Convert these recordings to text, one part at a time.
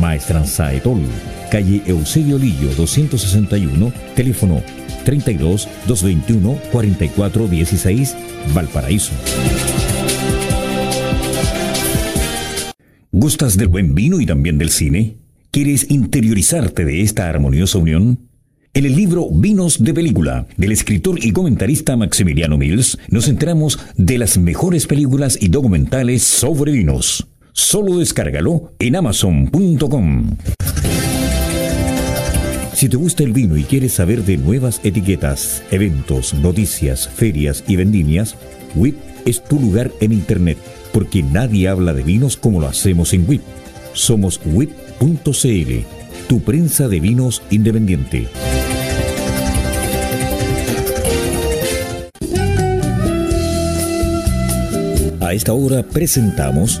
Maestranza Etol, calle Eusebio Lillo 261, teléfono 32 221 44 16, Valparaíso. ¿Gustas del buen vino y también del cine? ¿Quieres interiorizarte de esta armoniosa unión? En el libro Vinos de Película, del escritor y comentarista Maximiliano Mills, nos enteramos de las mejores películas y documentales sobre vinos. Solo descárgalo en amazon.com. Si te gusta el vino y quieres saber de nuevas etiquetas, eventos, noticias, ferias y vendimias, WIP es tu lugar en Internet, porque nadie habla de vinos como lo hacemos en WIP. Somos WIP.cl, tu prensa de vinos independiente. A esta hora presentamos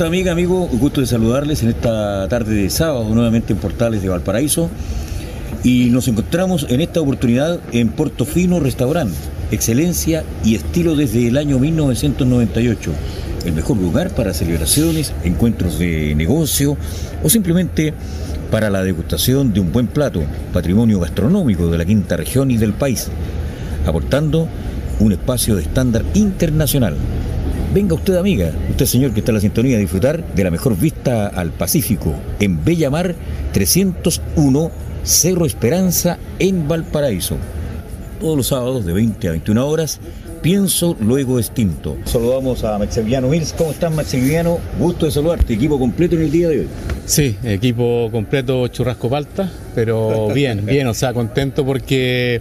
¿Cómo está amiga, amigo? Gusto de saludarles en esta tarde de sábado nuevamente en Portales de Valparaíso. Y nos encontramos en esta oportunidad en Portofino Restaurant. Excelencia y estilo desde el año 1998. El mejor lugar para celebraciones, encuentros de negocio o simplemente para la degustación de un buen plato, patrimonio gastronómico de la quinta región y del país, aportando un espacio de estándar internacional Venga usted, amiga, usted señor que está en la sintonía, a disfrutar de la mejor vista al Pacífico en Bella Mar 301 Cerro Esperanza en Valparaíso. Todos los sábados de 20 a 21 horas, pienso luego extinto. Saludamos a Maximiliano Mills. ¿Cómo estás, Maximiliano? Gusto de saludarte. Equipo completo en el día de hoy. Sí, equipo completo churrasco palta, pero bien, bien, o sea, contento porque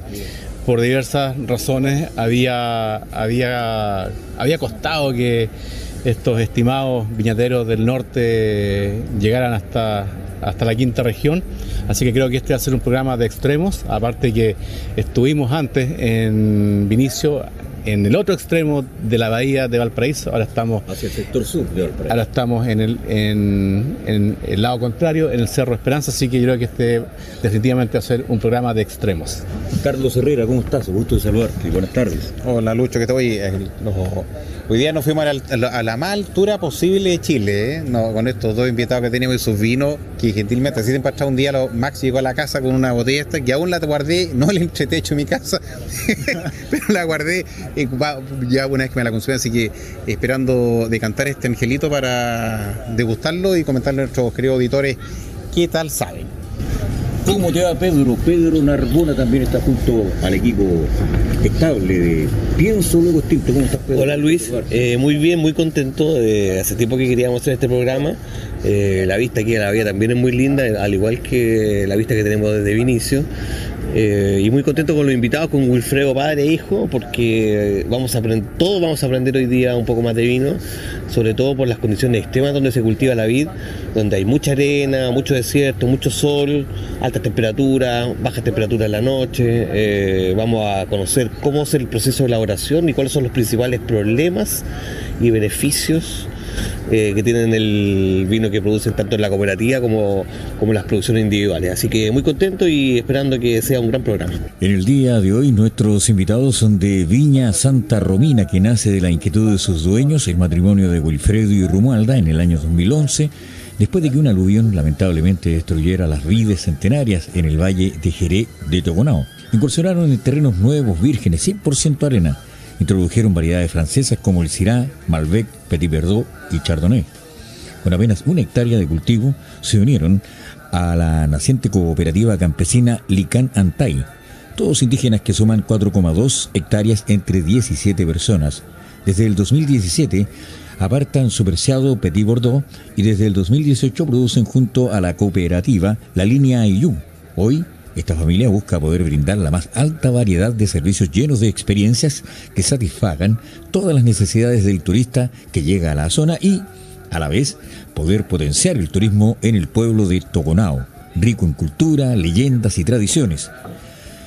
por diversas razones había, había, había costado que estos estimados viñateros del norte llegaran hasta, hasta la quinta región. Así que creo que este va a ser un programa de extremos, aparte que estuvimos antes en Vinicio en el otro extremo de la bahía de Valparaíso, ahora estamos... Hacia el sector sur de Valparaíso. Ahora estamos en el, en, el lado contrario, en el Cerro Esperanza, así que yo creo que este definitivamente va a ser un programa de extremos. Carlos Herrera, ¿cómo estás? Gusto de saludarte. Buenas tardes. Hola Lucho, ¿qué tal? Hoy, hoy día nos fuimos a la, más altura posible de Chile, ¿eh? con estos dos invitados que tenemos y sus vinos, que gentilmente así te un día, lo, Max llegó a la casa con una botella esta, que aún la guardé, no el entretecho en mi casa, pero la guardé ya una vez que me la consumí, así que esperando decantar este angelito para degustarlo y comentarle a nuestros queridos auditores qué tal saben. ¿Cómo te va Pedro? Pedro Narbona también está junto al equipo estable de Pienso Luego Extinto. ¿Cómo estás, Pedro? Hola Luis, eh, muy bien, muy contento. Hace tiempo que queríamos hacer este programa. Eh, la vista aquí en la vía también es muy linda, al igual que la vista que tenemos desde Vinicio. Eh, y muy contento con los invitados, con Wilfredo padre e hijo, porque vamos a aprender, todos vamos a aprender hoy día un poco más de vino, sobre todo por las condiciones extremas donde se cultiva la vid, donde hay mucha arena, mucho desierto, mucho sol, altas temperaturas, bajas temperaturas en la noche. Eh, vamos a conocer cómo es el proceso de elaboración y cuáles son los principales problemas y beneficios eh, que tienen el vino que producen tanto en la cooperativa como, como las producciones individuales. Así que muy contento y esperando que sea un gran programa. En el día de hoy nuestros invitados son de Viña Santa Romina, que nace de la inquietud de sus dueños, el matrimonio de Wilfredo y Romualda en el año 2011 después de que un aluvión lamentablemente destruyera las vides centenarias en el valle de Jerez de Togonao. Incursionaron en terrenos nuevos, vírgenes, 100% arena, Introdujeron variedades francesas como el Syrah, Malbec, Petit Verdot y Chardonnay. con apenas una hectárea de cultivo, se unieron a la naciente cooperativa campesina Lican Antay, todos indígenas que suman 4,2 hectáreas entre 17 personas. Desde el 2017 apartan su preciado Petit Bordeaux y desde el 2018 producen junto a la cooperativa la línea IU. Hoy, esta familia busca poder brindar la más alta variedad de servicios llenos de experiencias que satisfagan todas las necesidades del turista que llega a la zona y, a la vez, poder potenciar el turismo en el pueblo de Toconao, rico en cultura, leyendas y tradiciones.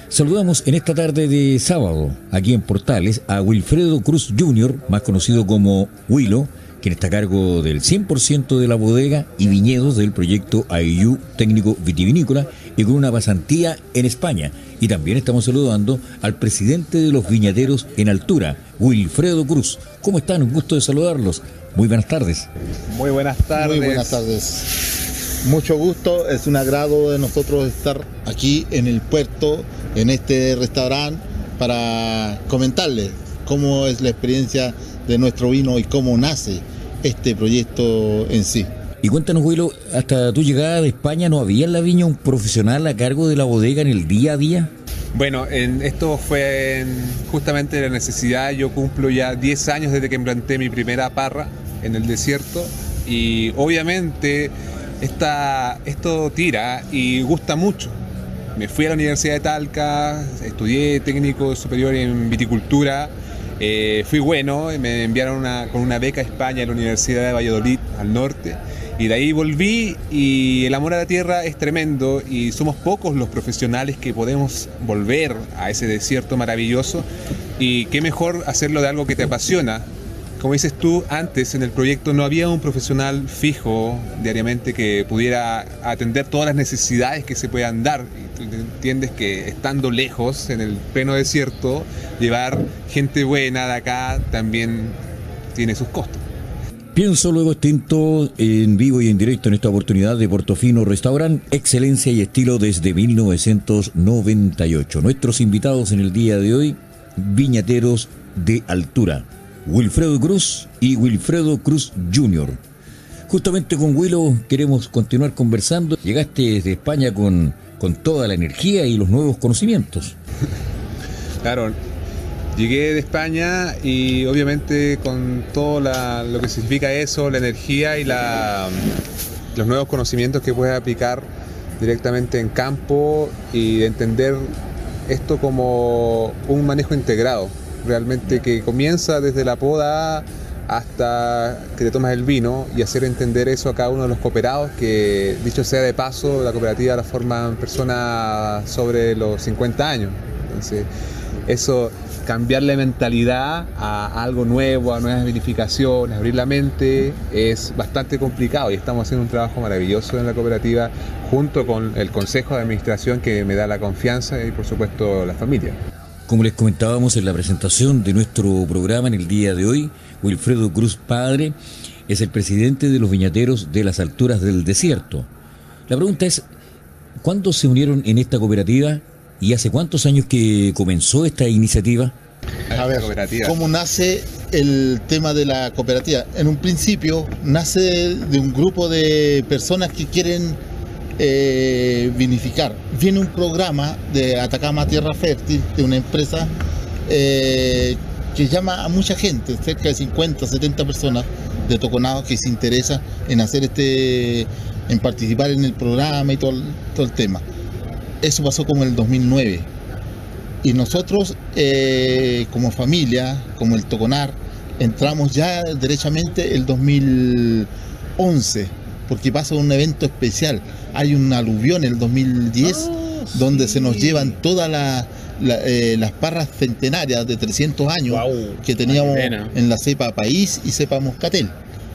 Saludamos en esta tarde de sábado, aquí en Portales, a Wilfredo Cruz Jr., más conocido como Willo, quien está a cargo del 100% de la bodega y viñedos del proyecto AIU Técnico Vitivinícola y con una pasantía en España. Y también estamos saludando al presidente de los viñaderos en altura, Wilfredo Cruz. ¿Cómo están? Un gusto de saludarlos. Muy buenas tardes. Muy buenas tardes. Muy buenas tardes. Mucho gusto, es un agrado de nosotros estar aquí en el puerto, en este restaurante, para comentarles cómo es la experiencia de nuestro vino y cómo nace este proyecto en sí. Y cuéntanos, Willo, hasta tu llegada de España, ¿no había en la viña un profesional a cargo de la bodega en el día a día? Bueno, en, esto fue en, justamente la necesidad. Yo cumplo ya 10 años desde que implanté mi primera parra en el desierto y obviamente esta, esto tira y gusta mucho. Me fui a la Universidad de Talca, estudié técnico superior en viticultura, eh, fui bueno, me enviaron con una beca a España a la Universidad de Valladolid, al norte, y de ahí volví y el amor a la tierra es tremendo y somos pocos los profesionales que podemos volver a ese desierto maravilloso y qué mejor hacerlo de algo que te apasiona como dices tú, antes en el proyecto no había un profesional fijo diariamente que pudiera atender todas las necesidades que se puedan dar. Y tú entiendes que estando lejos, en el pleno desierto, llevar gente buena de acá también tiene sus costos. Pienso luego extinto en vivo y en directo en esta oportunidad de Portofino Restaurant, excelencia y estilo desde 1998. Nuestros invitados en el día de hoy, viñateros de altura. Wilfredo Cruz y Wilfredo Cruz Jr. Justamente con Willow queremos continuar conversando. Llegaste desde España con, con toda la energía y los nuevos conocimientos. Claro, llegué de España y obviamente con todo lo que significa eso, la energía y los nuevos conocimientos que puedes aplicar directamente en campo y de entender esto como un manejo integrado realmente que comienza desde la poda hasta que te tomas el vino y hacer entender eso a cada uno de los cooperados, que dicho sea de paso, la cooperativa la forman personas sobre los 50 años. Entonces, eso, cambiarle mentalidad a algo nuevo, a nuevas vinificaciones, abrir la mente, es bastante complicado y estamos haciendo un trabajo maravilloso en la cooperativa junto con el Consejo de Administración que me da la confianza y por supuesto la familia. Como les comentábamos en la presentación de nuestro programa en el día de hoy, Wilfredo Cruz Padre es el presidente de los viñateros de las alturas del desierto. La pregunta es, ¿cuándo se unieron en esta cooperativa y hace cuántos años que comenzó esta iniciativa? A ver, ¿cómo nace el tema de la cooperativa? En un principio nace de un grupo de personas que quieren eh, vinificar. Viene un programa de Atacama Tierra Fértil, de una empresa eh, que llama a mucha gente, cerca de 50, 70 personas de Toconado que se interesa en hacer este, en participar en el programa y todo el tema. Eso pasó como en el 2009. Y nosotros, eh, como familia, como el Toconar, entramos ya derechamente el 2011, porque pasa un evento especial hay un aluvión en el 2010 donde se nos llevan todas eh, las parras centenarias de 300 años que teníamos en la cepa País y cepa Moscatel.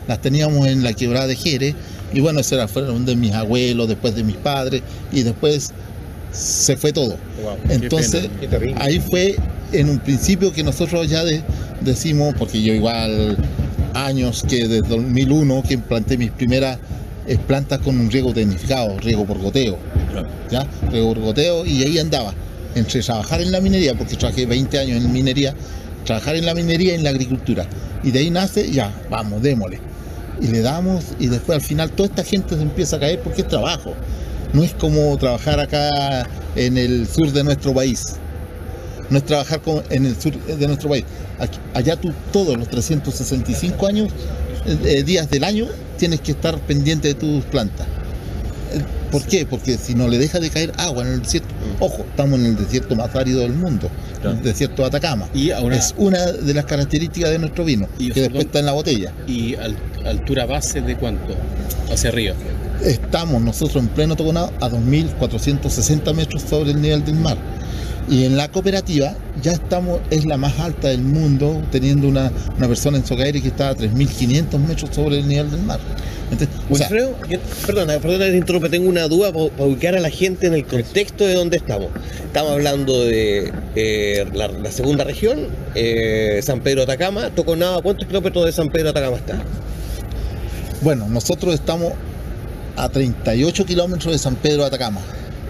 Las teníamos en la quebrada de Jerez y bueno, esas fueron de mis abuelos, después de mis padres y después se fue todo. Entonces, ahí fue en un principio que nosotros ya decimos, porque yo igual años que desde 2001 que implanté mis primeras plantas con un riego tecnificado, riego por goteo. ¿ya? Riego por goteo y ahí andaba. Entre trabajar en la minería, porque trabajé 20 años en minería, trabajar en la minería y en la agricultura. Y de ahí nace, ya, vamos, démosle. y le damos y después al final toda esta gente se empieza a caer porque es trabajo. No es como trabajar acá en el sur de nuestro país. No es trabajar en el sur de nuestro país. allá tú todos los 365 años, eh, eh, días del año, tienes que estar pendiente de tus plantas. Eh, ¿Por qué? Porque si no le deja de caer agua en el desierto, ojo, estamos en el desierto más árido del mundo, el desierto de Atacama. Y es una de las características de nuestro vino, que después está en la botella. ¿Y altura base de cuánto? Hacia arriba. Estamos nosotros en pleno Toconado a 2.460 metros sobre el nivel del mar. Y en la cooperativa ya estamos, es la más alta del mundo, teniendo una, persona en Socaire que está a 3.500 metros sobre el nivel del mar. Entonces, perdona, perdona te interrumpo, tengo una duda para, ubicar a la gente en el contexto de donde estamos. Estamos hablando de eh, la, segunda región, eh, San Pedro Atacama, Toconado, ¿cuántos kilómetros de San Pedro Atacama está? Bueno, nosotros estamos a 38 kilómetros de San Pedro de Atacama.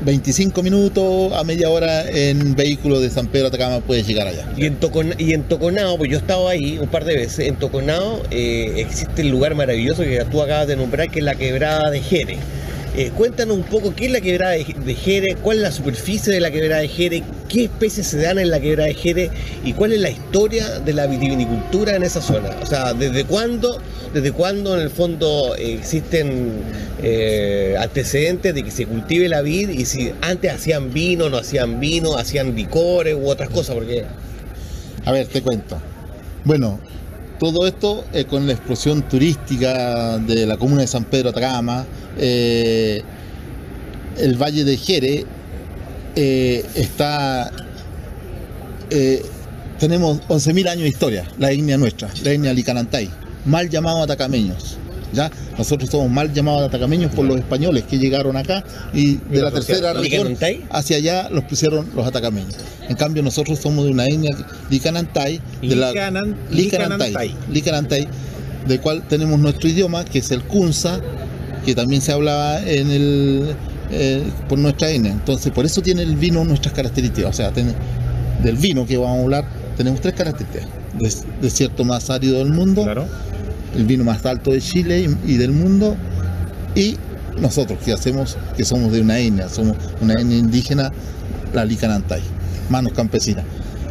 25 minutos a media hora en vehículo de San Pedro Atacama puedes llegar allá. Y en, en Toconao, pues yo he estado ahí un par de veces, en Toconao eh, existe el lugar maravilloso que tú acabas de nombrar, que es la quebrada de Jerez. Eh, cuéntanos un poco qué es la quebrada de Jerez, cuál es la superficie de la quebrada de Jerez, qué especies se dan en la quebrada de Jerez y cuál es la historia de la vitivinicultura en esa zona. O sea, desde cuándo, desde cuándo en el fondo existen eh, antecedentes de que se cultive la vid y si antes hacían vino, no hacían vino, hacían licores u otras cosas, porque... A ver, te cuento. Bueno, todo esto eh, con la explosión turística de la comuna de San Pedro Atacama, eh, el Valle de Jere eh, está... tenemos 11.000 años de historia, la etnia nuestra, la etnia Licanantay, mal llamado atacameños. ¿ya? Nosotros somos mal llamados atacameños por los españoles que llegaron acá y de la tercera región hacia allá los pusieron los atacameños. En cambio nosotros somos de una etnia Licanantay, de la Licanantay, Licanantay, del cual tenemos nuestro idioma que es el Kunza, que también se hablaba en el eh, por nuestra etnia. Entonces por eso tiene el vino nuestras características. O sea, del vino que vamos a hablar tenemos tres características. desierto más árido del mundo. Claro el vino más alto de Chile y, del mundo, y nosotros que hacemos, que somos de una etnia, somos una etnia indígena, la Licanantay, manos campesinas.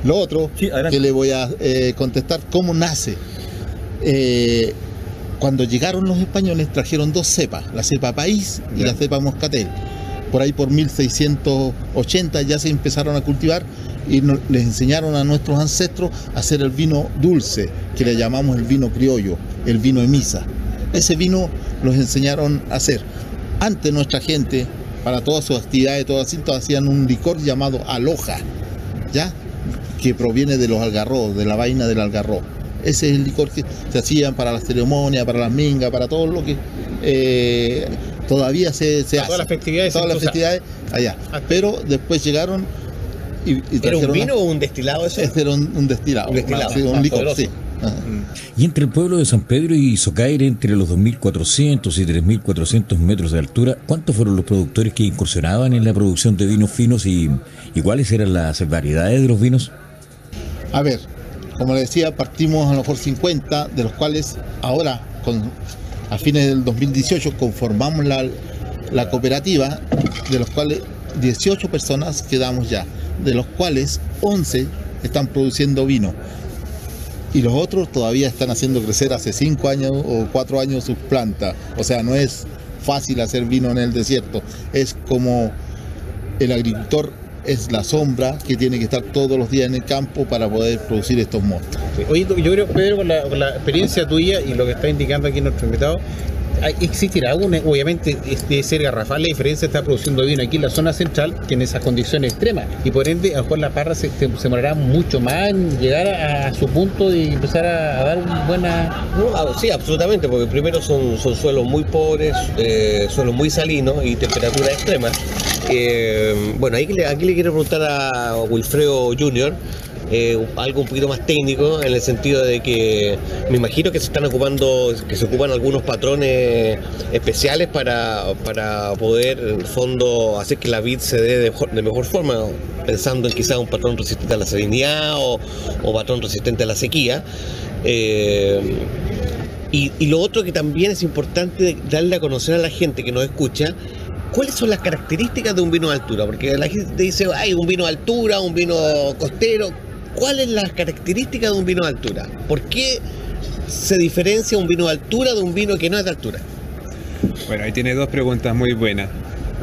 Lo otro que le voy a eh, contestar, ¿cómo nace? Eh, cuando llegaron los españoles trajeron dos cepas, la cepa país y la cepa moscatel. Por ahí por 1680 ya se empezaron a cultivar y les enseñaron a nuestros ancestros a hacer el vino dulce, que le llamamos el vino criollo, el vino de misa. Ese vino los enseñaron a hacer. Antes nuestra gente, para todas sus actividades, todas hacían un licor llamado aloja, ¿ya? Que proviene de los algarrobos, de la vaina del algarrobo. Ese es el licor que se hacían para las ceremonias, para las mingas, para todo lo que eh, todavía se, hace. Todas las festividades. Todas las festividades allá. Ah. Pero después llegaron y, ¿Era un vino o un destilado eso? Este era un, destilado. Un destilado. un licor, sí. Y entre el pueblo de San Pedro y Socaire, entre los 2.400 y 3.400 metros de altura, ¿cuántos fueron los productores que incursionaban en la producción de vinos finos y, cuáles eran las variedades de los vinos? A ver, como le decía, partimos a lo mejor 50, de los cuales ahora, a fines del 2018, conformamos la, la cooperativa, de los cuales 18 personas quedamos ya, de los cuales 11 están produciendo vino y los otros todavía están haciendo crecer hace cinco años o cuatro años sus plantas. O sea, no es fácil hacer vino en el desierto. Es como el agricultor es la sombra que tiene que estar todos los días en el campo para poder producir estos monstruos. Oye, yo creo, Pedro, con la, con la experiencia tuya y lo que está indicando aquí nuestro invitado, existirá alguna, obviamente de ser garrafal la diferencia está produciendo vino aquí en la zona central que en esas condiciones extremas y por ende a lo mejor la parra se, se, demorará mucho más en llegar a, su punto y empezar a, dar buena ah, sí absolutamente porque primero son, suelos muy pobres eh, suelos muy salinos y temperaturas extremas. Eh, bueno aquí le quiero preguntar a Wilfredo Junior eh, algo un poquito más técnico en el sentido de que me imagino que se están ocupando, que se ocupan algunos patrones especiales para, poder en el fondo hacer que la vid se dé de mejor, forma, pensando en quizás un patrón resistente a la salinidad o, patrón resistente a la sequía. Eh, Y, y lo otro que también es importante darle a conocer a la gente que nos escucha, ¿cuáles son las características de un vino de altura? Porque la gente dice, hay un vino de altura, un vino costero. ¿Cuáles son las características de un vino de altura? ¿Por qué se diferencia un vino de altura de un vino que no es de altura? Bueno, ahí tiene dos preguntas muy buenas.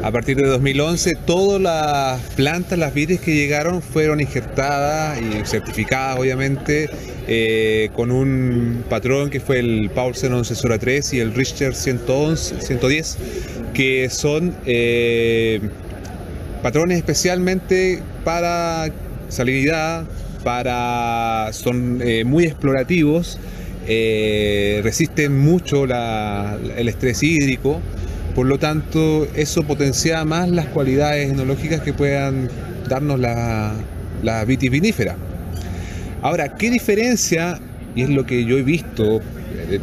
A partir de 2011, todas las plantas, las vides que llegaron fueron injertadas y certificadas, obviamente, eh, con un patrón que fue el Paulsen 11 3 y el Richter 111, 110, que son eh, patrones especialmente para salinidad, para, son eh, muy explorativos, resisten mucho el estrés hídrico. Por lo tanto, eso potencia más las cualidades enológicas que puedan darnos la, la vitis vinífera. Ahora, ¿qué diferencia? Y es lo que yo he visto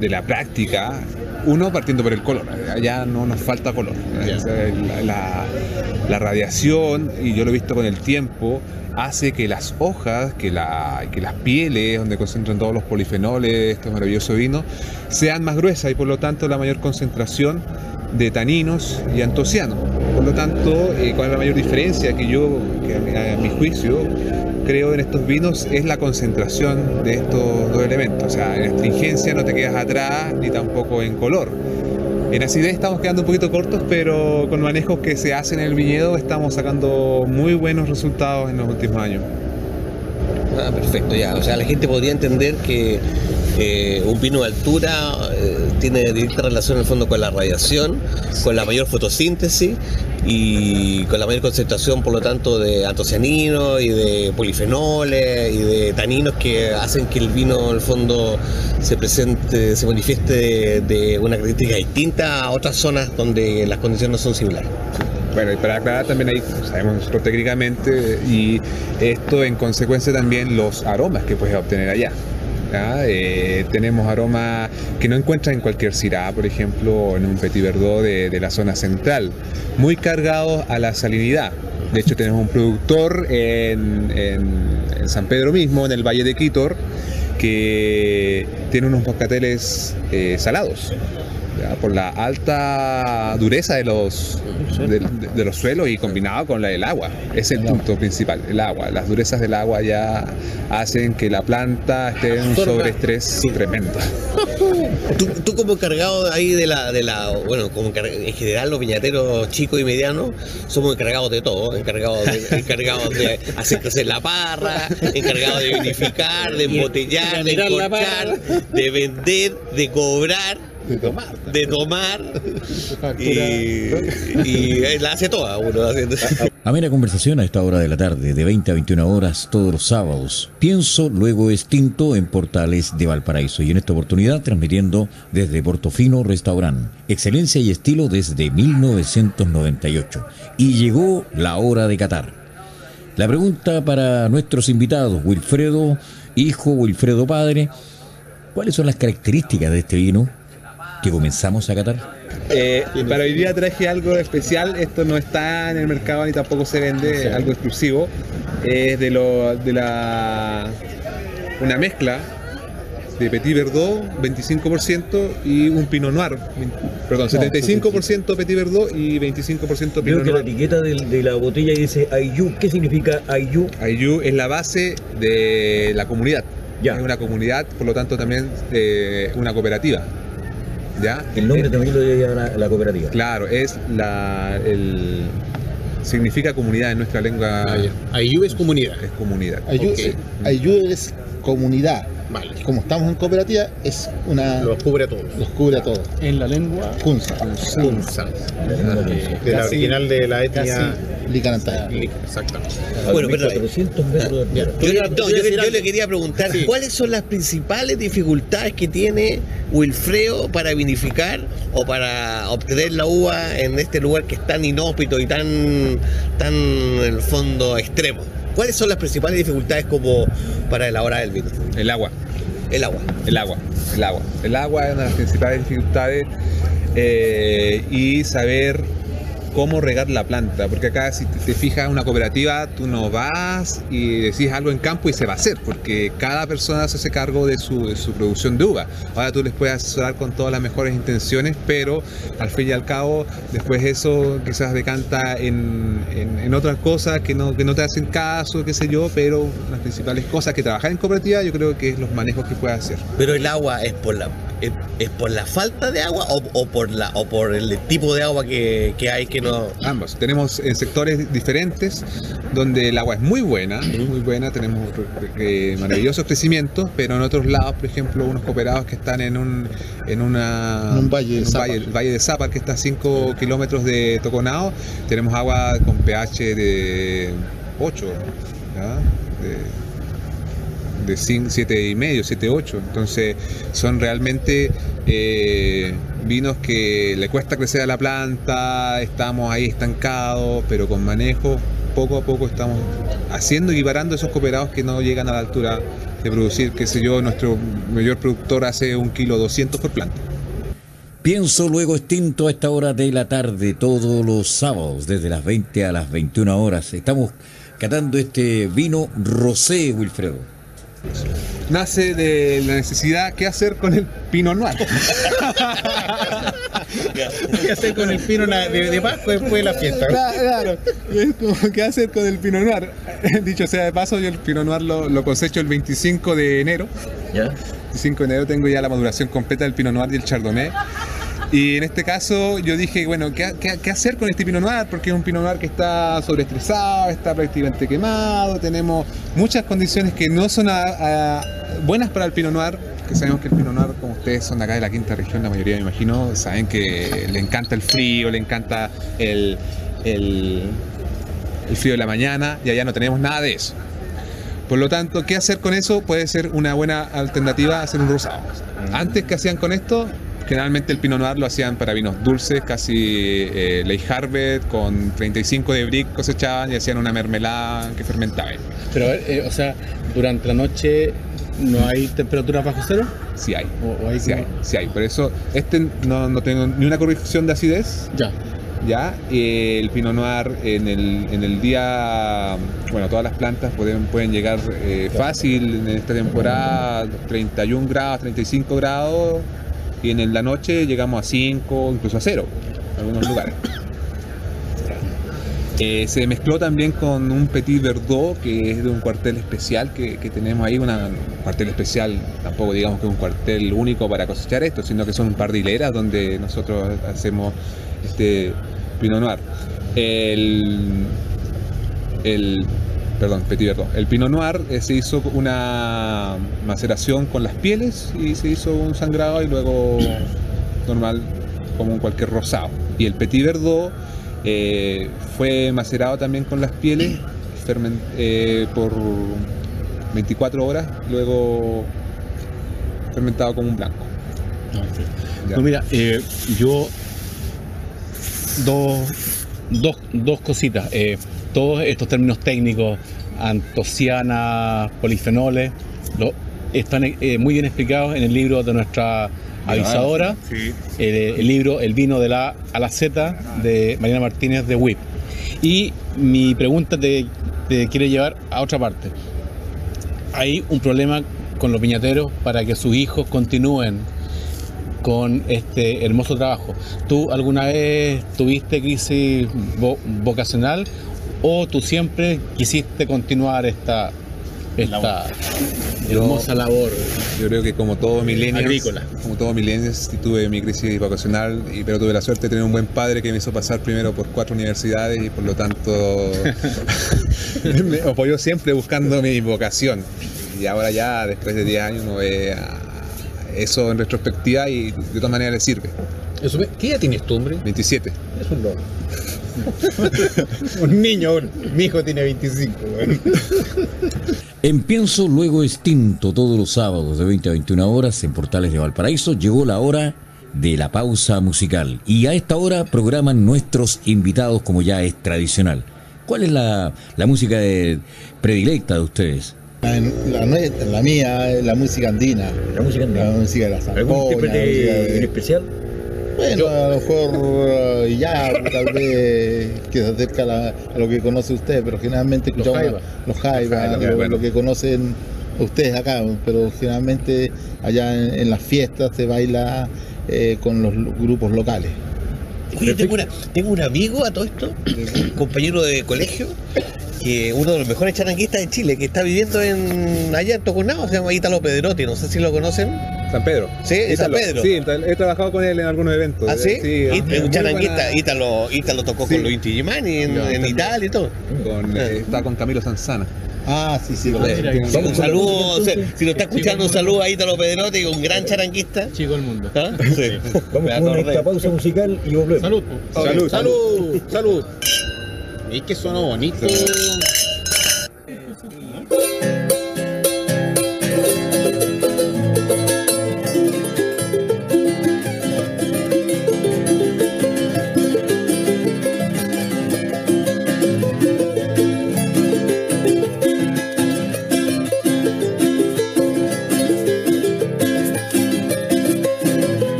de la práctica, uno partiendo por el color, allá no nos falta color. Sea, La, radiación, y yo lo he visto con el tiempo, hace que las hojas, que, la, que las pieles, donde concentran todos los polifenoles, este maravilloso vino, sean más gruesas y por lo tanto la mayor concentración de taninos y antocianos. Por lo tanto, eh, ¿cuál es la mayor diferencia que yo, que a a mi juicio, creo en estos vinos? Es la concentración de estos dos elementos. O sea, en astringencia no te quedas atrás ni tampoco en color. En acidez estamos quedando un poquito cortos, pero con manejos que se hacen en el viñedo estamos sacando muy buenos resultados en los últimos años. Ah, perfecto, ya. O sea, la gente podría entender que eh, un vino de altura eh, tiene directa relación en el fondo con la radiación, con la mayor fotosíntesis y con la mayor concentración, por lo tanto, de antocianinos y de polifenoles y de taninos que hacen que el vino, en el fondo, se presente, se manifieste de, una característica distinta a otras zonas donde las condiciones no son similares. Bueno, y para aclarar también ahí, sabemos nosotros técnicamente, y esto en consecuencia también los aromas que puedes obtener allá. Eh, tenemos aromas que no encuentras en cualquier Syrah, por ejemplo, o en un Petit Verdot de, la zona central, muy cargados a la salinidad. De hecho, tenemos un productor en San Pedro mismo, en el Valle de Quitor, que tiene unos moscateles eh, salados. ¿Ya? por la alta dureza de los, de, los suelos y combinado con la del agua. Es el punto principal, el agua. Las durezas del agua ya hacen que la planta esté en un sobreestrés tremendo. Tú, tú como encargado ahí de la, de la, bueno, como en general los viñateros chicos y medianos somos encargados de todo, encargados de, encargados de hacer crecer la parra, encargados de vinificar, de embotellar, de encorchar, de vender, de cobrar, de tomar, y, y él la hace toda uno haciendo Amena conversación a esta hora de la tarde, de 20 a 21 horas todos los sábados. Pienso, luego extinto en Portales de Valparaíso y en esta oportunidad transmitiendo desde Portofino Restaurant. Excelencia y estilo desde 1998. Y llegó la hora de Qatar. La pregunta para nuestros invitados, Wilfredo hijo, Wilfredo padre, ¿cuáles son las características de este vino que comenzamos a catar? Eh, para hoy día traje algo especial, esto no está en el mercado ni tampoco se vende, algo exclusivo. Es de, lo, de la una mezcla de Petit Verdot, 25%, y un Pinot Noir, perdón, 75% Petit Verdot y 25% Veo Pinot que la Noir. etiqueta de, de la botella dice Ayu. ¿Qué significa Ayu? Ayu es la base de la comunidad. Ya. Es una comunidad, por lo tanto también eh, una cooperativa. ¿Ya? El nombre Eh, también lo lleva la, la cooperativa. Claro, es la. El, significa comunidad en nuestra lengua. Ayú es comunidad. Es comunidad. Ayú. Ayú es comunidad. Vale. Y Como estamos en cooperativa, es una. Los cubre a todos. los cubre a todos. En la lengua Kunza. Kunza. De la original de la etnia. Licanantaya. Exactamente. Bueno, pero- 400 metros de altura. Yo, no, yo le- yo le quería preguntar Sí. cuáles son las principales dificultades que tiene Wilfredo para vinificar o para obtener la uva en este lugar que es tan inhóspito y tan, tan en el fondo extremo. ¿Cuáles son las principales dificultades como para elaborar el vino? El agua. El agua. El agua. El agua. El agua es una de las principales dificultades. eh, y saber cómo regar la planta, porque acá si te, fijas una cooperativa, tú no vas y decís algo en campo y se va a hacer, porque cada persona se hace cargo de su, de su producción de uva. Ahora tú les puedes asesorar con todas las mejores intenciones, pero al fin y al cabo, después eso quizás decanta en, en, en otras cosas que no, que no te hacen caso, qué sé yo, pero las principales cosas que trabajar en cooperativa yo creo que es los manejos que puedes hacer. Pero el agua es por la es, es por la falta de agua o, o por la o por el tipo de agua que, que hay que no Ambos. Tenemos en sectores diferentes donde el agua es muy buena, muy buena, tenemos eh, maravillosos crecimientos, pero en otros lados, por ejemplo, unos cooperados que están en un, en una, En un valle de en un Zápar. valle, el valle de Zapar, que está a 5 kilómetros de Toconao, tenemos agua con pH de 8, de, de 7 y medio, 7, 8. Entonces son realmente eh, vinos que le cuesta crecer a la planta, estamos ahí estancados, pero con manejo poco a poco estamos haciendo y equiparando esos cooperados que no llegan a la altura de producir, qué sé yo, nuestro mayor productor hace un kilo 200 por planta. Pienso luego extinto a esta hora de la tarde, todos los sábados, desde las 20 a las 21 horas. Estamos catando este vino rosé, Wilfredo. Nace de la necesidad, ¿qué hacer con el Pinot Noir? ¿Qué hacer con el pino de, de Pascua después de la fiesta? Claro, es como, ¿qué hacer con el Pinot Noir? Dicho sea de paso, yo el Pinot Noir lo, lo cosecho el 25 de enero. ¿Ya? 25 de enero tengo ya la maduración completa del Pinot Noir y el Chardonnay. Y en este caso yo dije, bueno, ¿qué, qué- qué hacer con este Pinot Noir? Porque es un Pinot Noir que está sobreestresado, está prácticamente quemado, tenemos muchas condiciones que no son buenas para el Pinot Noir, que sabemos que el Pinot Noir, como ustedes son de acá de la quinta región, la mayoría me imagino, saben que le encanta el frío, le encanta el, el, el frío de la mañana, y allá no tenemos nada de eso. Por lo tanto, ¿qué hacer con eso? Puede ser una buena alternativa hacer un rosado. Antes, ¿qué hacían con esto? Generalmente el Pinot Noir lo hacían para vinos dulces, casi eh, Ley Harvest, con 35 de brick cosechaban y hacían una mermelada que fermentaba. Pero, eh, o sea, durante la noche no hay temperatura bajo cero. Sí hay, O, o hay sí como- hay, sí hay. Por eso, este no, no tengo ni una corrección de acidez, Ya. ¿ya? Eh, el Pinot Noir en el, en el día, bueno, todas las plantas pueden, pueden llegar eh, fácil en esta temporada, 31 grados, 35 grados, y en la noche llegamos a 5, incluso a 0, en algunos lugares. Eh, se mezcló también con un Petit Verdot, que es de un cuartel especial que, que tenemos ahí, una, un cuartel especial, tampoco digamos que es un cuartel único para cosechar esto, sino que son un par de hileras donde nosotros hacemos este Pinot Noir. El, el perdón, Petit Verdot. El Pinot Noir eh, se hizo una maceración con las pieles y se hizo un sangrado y luego normal como un cualquier rosado. Y el Petit Verdot eh, fue macerado también con las pieles eh, por 24 horas, luego fermentado como un blanco. Ya. No, mira, yo dos, dos, dos cositas. Todos estos términos técnicos, antocianas, polifenoles, lo- están eh, muy bien explicados en el libro de nuestra avisadora, Sí. el, el libro El vino de la A a la Z de Mariana Martínez de WIP. Y mi pregunta te, te quiere llevar a otra parte. Hay un problema con los viñateros para que sus hijos continúen con este hermoso trabajo. ¿Tú alguna vez tuviste crisis vo- vocacional o tú siempre quisiste continuar esta, esta hermosa labor? Yo creo que como todo millennials, Agrícola. como todo millennials, sí tuve mi crisis vocacional, y, pero tuve la suerte de tener un buen padre que me hizo pasar primero por cuatro universidades y por lo tanto me apoyó siempre buscando mi vocación. Y ahora ya, después de 10 años, uno ve eso en retrospectiva y de todas maneras le sirve. ¿Qué edad tienes tú, hombre? 27. Es un loro. un niño, un- mi hijo tiene 25. güey. En Pienso Luego Extinto, todos los sábados de 20 a 21 horas en Portales de Valparaíso, llegó la hora de la pausa musical. Y a esta hora programan nuestros invitados como ya es tradicional. ¿Cuál es la, la música de- predilecta de ustedes? La, la nuestra, la mía, es la música andina. La música andina. La música de la ¿Algún tipo la de música de- en especial? Bueno, a lo mejor eh, ya, tal vez que se acerca a, la- a lo que conoce usted, pero generalmente Los escuchamos jaivas. los lo, bueno. lo que conocen ustedes acá, pero generalmente allá en, en las fiestas se baila eh, con los lo- grupos locales. Oye, tengo, una- tengo un amigo a todo esto, un compañero de colegio, que uno de los mejores charanguistas de Chile, que está viviendo en allá en Toconao, se llama Ítalo Pedrotti, no sé si lo conocen. San Pedro. Sí, San. Pedro. Sí, he trabajado con él en algunos eventos. ¿Ah, sí? Sí, It- es un charanguista, buena- Ítalo, Ítalo tocó Sí. con los Inti Gimani en, No, en también. Italia y todo. con, eh, está con Camilo Sanzana. Ah, sí, sí, sí, un saludo, o sea, si lo está escuchando, un saludo a Ítalo Pedrotti, un gran charanguista. Chico del mundo. ¿Ah? Sí. Vamos acordé. esta pausa musical y volvemos. Salud. Salud, salud, salud. Es que sonó bonito.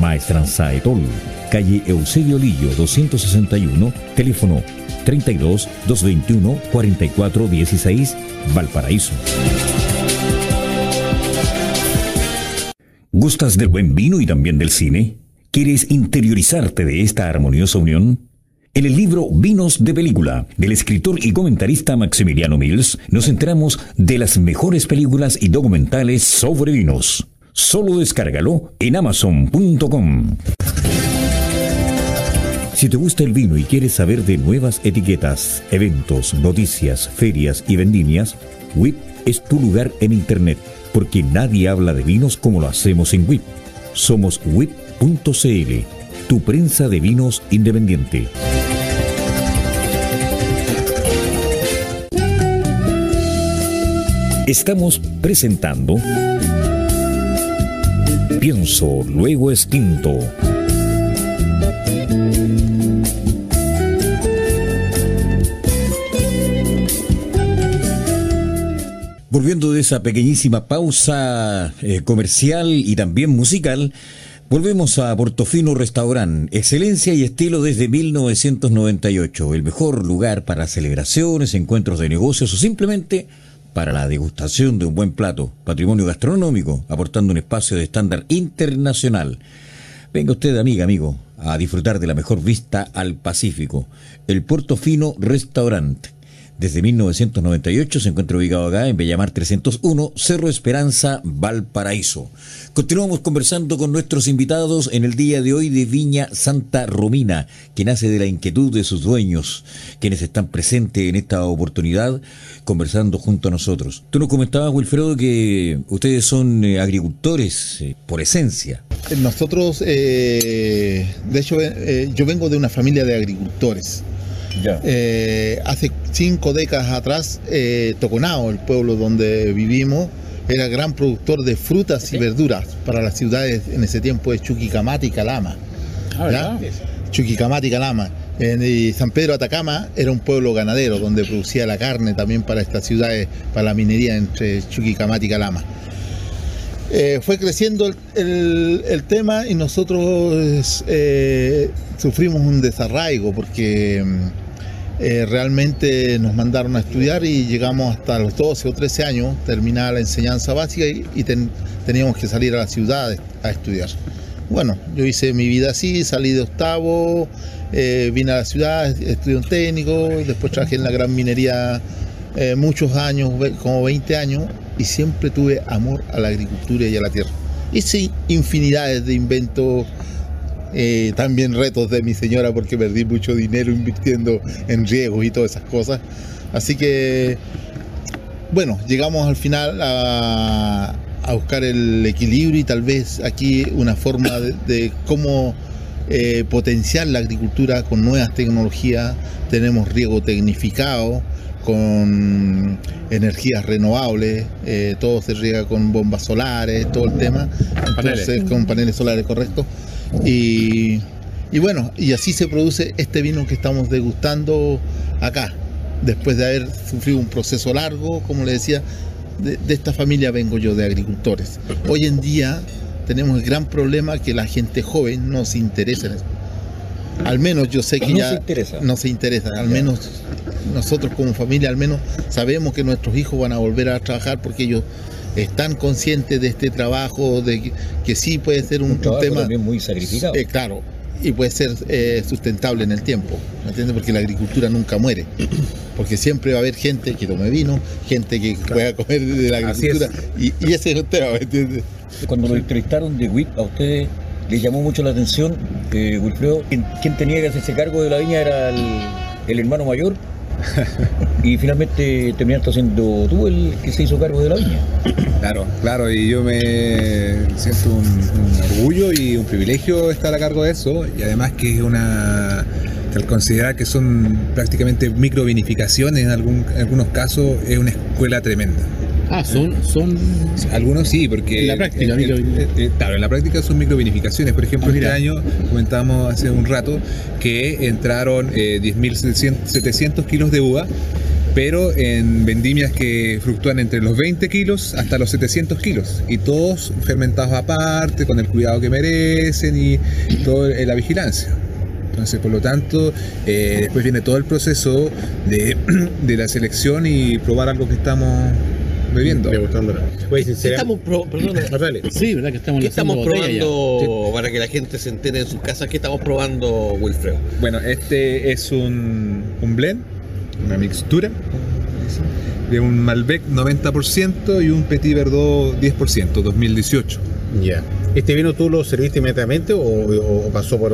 Maestranza Etol, calle Eusebio Lillo 261, teléfono 32 221 44 16, Valparaíso. ¿Gustas del buen vino y también del cine? ¿Quieres interiorizarte de esta armoniosa unión? En el libro Vinos de Película, del escritor y comentarista Maximiliano Mills, nos enteramos de las mejores películas y documentales sobre vinos. Solo descárgalo en amazon.com. Si te gusta el vino y quieres saber de nuevas etiquetas, eventos, noticias, ferias y vendimias, WIP es tu lugar en Internet, porque nadie habla de vinos como lo hacemos en WIP. Somos WIP.cl, tu prensa de vinos independiente. Estamos presentando Pienso, luego extinto. Volviendo de esa pequeñísima pausa eh, comercial y también musical, Volvemos a Portofino Restaurant, excelencia y estilo desde 1998, el mejor lugar para celebraciones, encuentros de negocios o simplemente para la degustación de un buen plato, patrimonio gastronómico, aportando un espacio de estándar internacional. Venga usted, amiga, amigo, a disfrutar de la mejor vista al Pacífico, el Portofino Restaurant desde 1998 se encuentra ubicado acá en Bellamar 301, Cerro Esperanza, Valparaíso. Continuamos conversando con nuestros invitados en el día de hoy de Viña Santa Romina, que nace de la inquietud de sus dueños, quienes están presentes en esta oportunidad conversando junto a nosotros. Tú nos comentabas, Wilfredo, que ustedes son eh, agricultores eh, por esencia. Nosotros, eh, de hecho, yo vengo de una familia de agricultores. Eh, hace cinco décadas atrás, eh, Toconao, el pueblo donde vivimos, era gran productor de frutas y verduras para las ciudades en ese tiempo de Chuquicamata y Calama. Ah, Chuquicamata y Calama. En San Pedro Atacama era un pueblo ganadero donde producía la carne también para estas ciudades, para la minería entre Chuquicamata y Calama. Eh, fue creciendo el, tema y nosotros eh, sufrimos un desarraigo porque mm, eh, realmente nos mandaron a estudiar y llegamos hasta los 12 o 13 años, terminar la enseñanza básica y, teníamos que salir a la ciudad a estudiar. Bueno, yo hice mi vida así, salí de octavo, eh, vine a la ciudad, estudié un técnico, después trabajé en la gran minería eh, muchos años, como 20 años, y siempre tuve amor a la agricultura y a la tierra. Hice infinidades de inventos eh, también retos de mi señora porque perdí mucho dinero invirtiendo en riegos y todas esas cosas. Así que, bueno, llegamos al final a, buscar el equilibrio y tal vez aquí una forma de, cómo eh, potenciar la agricultura con nuevas tecnologías. Tenemos riego tecnificado con energías renovables, eh, todo se riega con bombas solares, todo el tema, entonces con paneles solares, correcto. Y, bueno, y así se produce este vino que estamos degustando acá, después de haber sufrido un proceso largo, como le decía, de, esta familia vengo yo, de agricultores. Hoy en día tenemos el gran problema que la gente joven no se interesa en eso. Al menos yo sé que no ya se interesa. no se interesa, al menos nosotros como familia al menos sabemos que nuestros hijos van a volver a trabajar porque ellos están conscientes de este trabajo, de que, sí puede ser un, tema también muy sacrificado. Eh, claro, y puede ser eh, sustentable en el tiempo, ¿me entiendes? Porque la agricultura nunca muere, porque siempre va a haber gente que tome vino, gente que pueda comer de la agricultura, y, ese es el tema, ¿me entiendes? Cuando lo entrevistaron de WIP, a ustedes les llamó mucho la atención, eh, Wilfredo, ¿quién, tenía que hacerse cargo de la viña era el hermano mayor y finalmente terminaste siendo tú el que se hizo cargo de la viña. Claro, claro, y yo me siento un, orgullo y un privilegio estar a cargo de eso, y además que es una, al considerar que son prácticamente microvinificaciones en, en algunos casos, es una escuela tremenda. Ah, son, son. Algunos sí, porque. En la práctica, Claro, en la práctica son microvinificaciones. Por ejemplo, ah, este año comentábamos hace un rato que entraron eh, 10.700 kilos de uva, pero en vendimias que fluctúan entre los 20 kilos hasta los 700 kilos. Y todos fermentados aparte, con el cuidado que merecen y toda la vigilancia. Entonces, por lo tanto, eh, después viene todo el proceso de, de la selección y probar algo que estamos bebiendo. estamos Sí, ¿verdad? Que estamos, ¿Qué estamos probando para que la gente se entere en sus casas? ¿Qué estamos probando, Wilfredo? Bueno, este es un, un blend, una mixtura de un Malbec 90% y un Petit Verdot 10%, 2018. Ya. ¿Este vino tú lo serviste inmediatamente o, pasó por,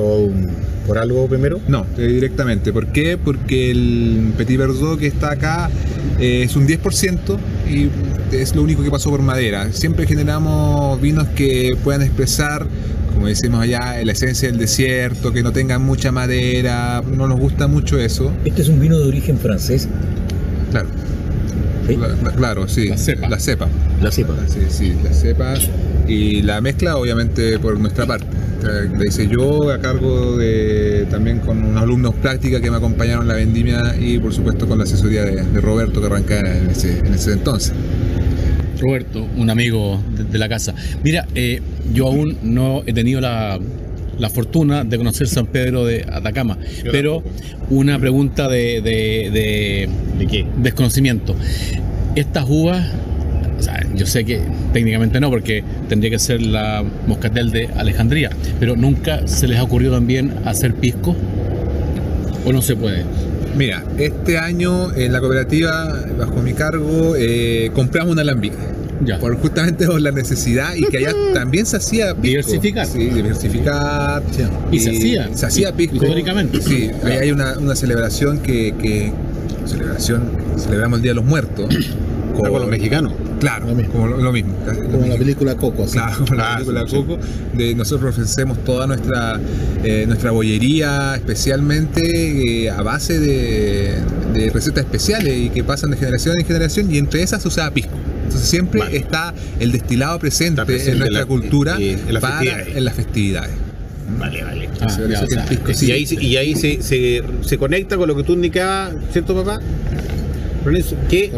por algo primero? No, eh, directamente. ¿Por qué? Porque el Petit Verdot que está acá eh, es un 10% y es lo único que pasó por madera. Siempre generamos vinos que puedan expresar, como decimos allá, la esencia del desierto, que no tengan mucha madera, no nos gusta mucho eso. Este es un vino de origen francés. Claro. claro, sí. La cepa. La cepa. La cepa. Sí, sí, la cepa. Y la mezcla, obviamente, por nuestra parte. La hice yo a cargo de también con unos alumnos práctica que me acompañaron en la vendimia y, por supuesto, con la asesoría de, Roberto que arranca en ese, en ese entonces. Roberto, un amigo de, la casa. Mira, eh, yo aún no he tenido la, la fortuna de conocer San Pedro de Atacama, pero una pregunta de, de, de- ¿De qué? desconocimiento. Estas uvas, o sea, yo sé que técnicamente no, porque tendría que ser la moscatel de Alejandría, pero nunca se les ha ocurrido también hacer pisco, o no se puede. Mira, este año en la cooperativa, bajo mi cargo, eh, compramos una alambique. Ya. Por justamente por la necesidad y que allá también se hacía pisco. Diversificar. Sí, diversificar. Y se hacía. Se hacía pisco. Históricamente. Sí, ahí hay una, una celebración que, que- Celebración. Celebramos el Día de los Muertos. Como los mexicanos. Claro, Lo mismo. como lo, lo mismo. casi lo Como la mismo. película Coco. así. Claro, como la Ah, película sí, sí. Coco. De, nosotros ofrecemos toda nuestra eh, nuestra bollería, especialmente eh, a base de, de recetas especiales y que pasan de generación en generación, y entre esas usaba pisco. Entonces siempre Vale. está el destilado presente, en nuestra la- cultura en- en las para- festividades. en las festividades. Vale, vale. Ah, Por ya, eso o que el sea, pisco sí. Y ahí, se- y ahí se, se, se conecta con lo que tú indicabas, ¿cierto, papá? Que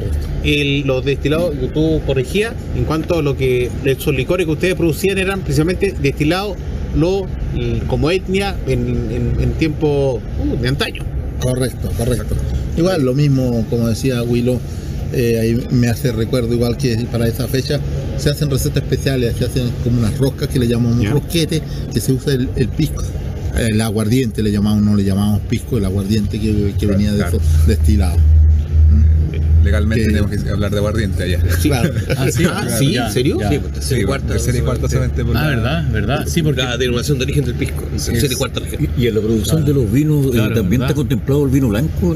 el- los destilados que tú corregías en cuanto a lo que esos licores que ustedes producían eran precisamente destilados lo, como etnia en, en, en tiempo uh, de antaño. Correcto, correcto. Igual, lo mismo, como decía Willow, eh, ahí me hace recuerdo, igual que para esa fecha, se hacen recetas especiales, se hacen como unas roscas que le llamamos rosquete, que se usa el, el pisco. El aguardiente le llamamos, no le llamamos pisco, el aguardiente que, que venía de esos destilados. Legalmente Que- tenemos que hablar de aguardiente allá. Claro. Ah, sí, Ah, sí, ya, ¿en serio? ya. Sí, pues, tercera y Sí, cuarta. tercera y cuarta solamente por Ah, la- verdad, verdad. Sí, porque La denominación de origen del pisco. Tercera y cuarta región. Y en la producción de los vinos, eh, Claro, ¿también ¿verdad? está contemplado el vino blanco?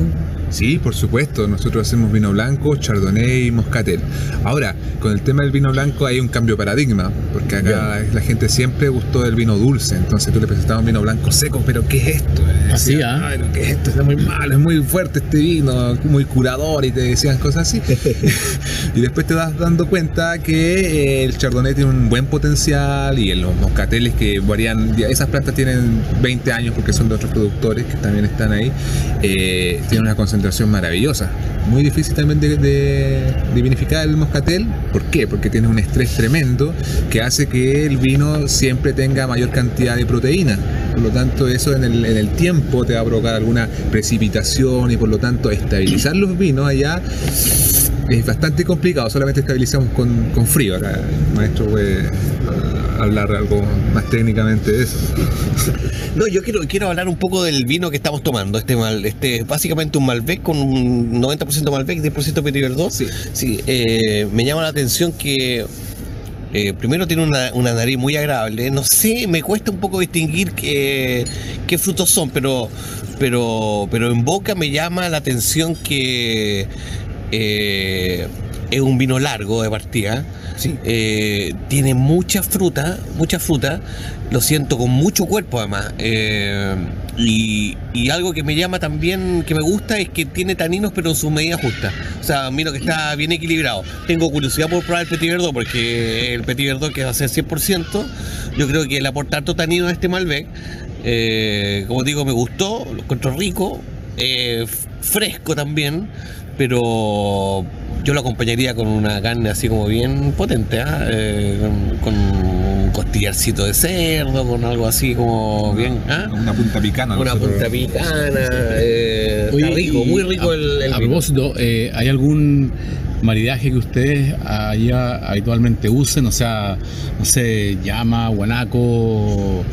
Sí, por supuesto. Nosotros hacemos vino blanco, chardonnay y moscatel. Ahora, con el tema del vino blanco hay un cambio de paradigma, porque acá la gente siempre gustó del vino dulce. Entonces tú le presentabas un vino blanco seco, pero ¿qué es esto? Así, decían, ¿ah? "Ay, ¿qué es esto? Está muy malo, es muy fuerte este vino, muy curador y te decían cosas así. y después te vas dando cuenta que eh, el chardonnay tiene un buen potencial y en los moscateles que varían, esas plantas tienen 20 años porque son de otros productores que también están ahí, eh, tienen una concentración maravillosa. Muy difícil también de, de- vinificar el moscatel. ¿Por qué? Porque tiene un estrés tremendo que hace que el vino siempre tenga mayor cantidad de proteína. Por lo tanto, eso en el, en el tiempo te va a provocar alguna precipitación y por lo tanto estabilizar los vinos allá es bastante complicado. Solamente estabilizamos con, con frío. Acá el maestro puede hablar algo más técnicamente de eso. No, yo quiero, quiero hablar un poco del vino que estamos tomando. Este mal, este, básicamente un Malbec con un 90% Malbec, 10% Petit Verdot. Sí. Sí, eh, me llama la atención que eh, primero tiene una, una nariz muy agradable. No sé, me cuesta un poco distinguir qué, qué frutos son, pero, pero, pero en boca me llama la atención que eh, es un vino largo de partida. Eh, tiene mucha fruta, mucha fruta. Lo siento con mucho cuerpo además. Eh, y, y algo que me llama también, que me gusta, es que tiene taninos pero en su medida justa. O sea, miro que está bien equilibrado. Tengo curiosidad por probar el Petit Verdot porque el Petit Verdot que va a ser 100%, yo creo que le aporta harto tanino a este Malbec. Eh, como digo, me gustó, lo encuentro rico, fresco también, pero yo lo acompañaría con una carne así como bien potente, ¿ah? Eh, con, un costillarcito de cerdo, con algo así como bien. ¿ah? Una punta picana. Una nosotros- punta picana, eh, Oye, está rico, muy rico a, el, el A propósito, eh, ¿hay algún maridaje que ustedes allá habitualmente usen? O sea, no sé, llama, guanaco,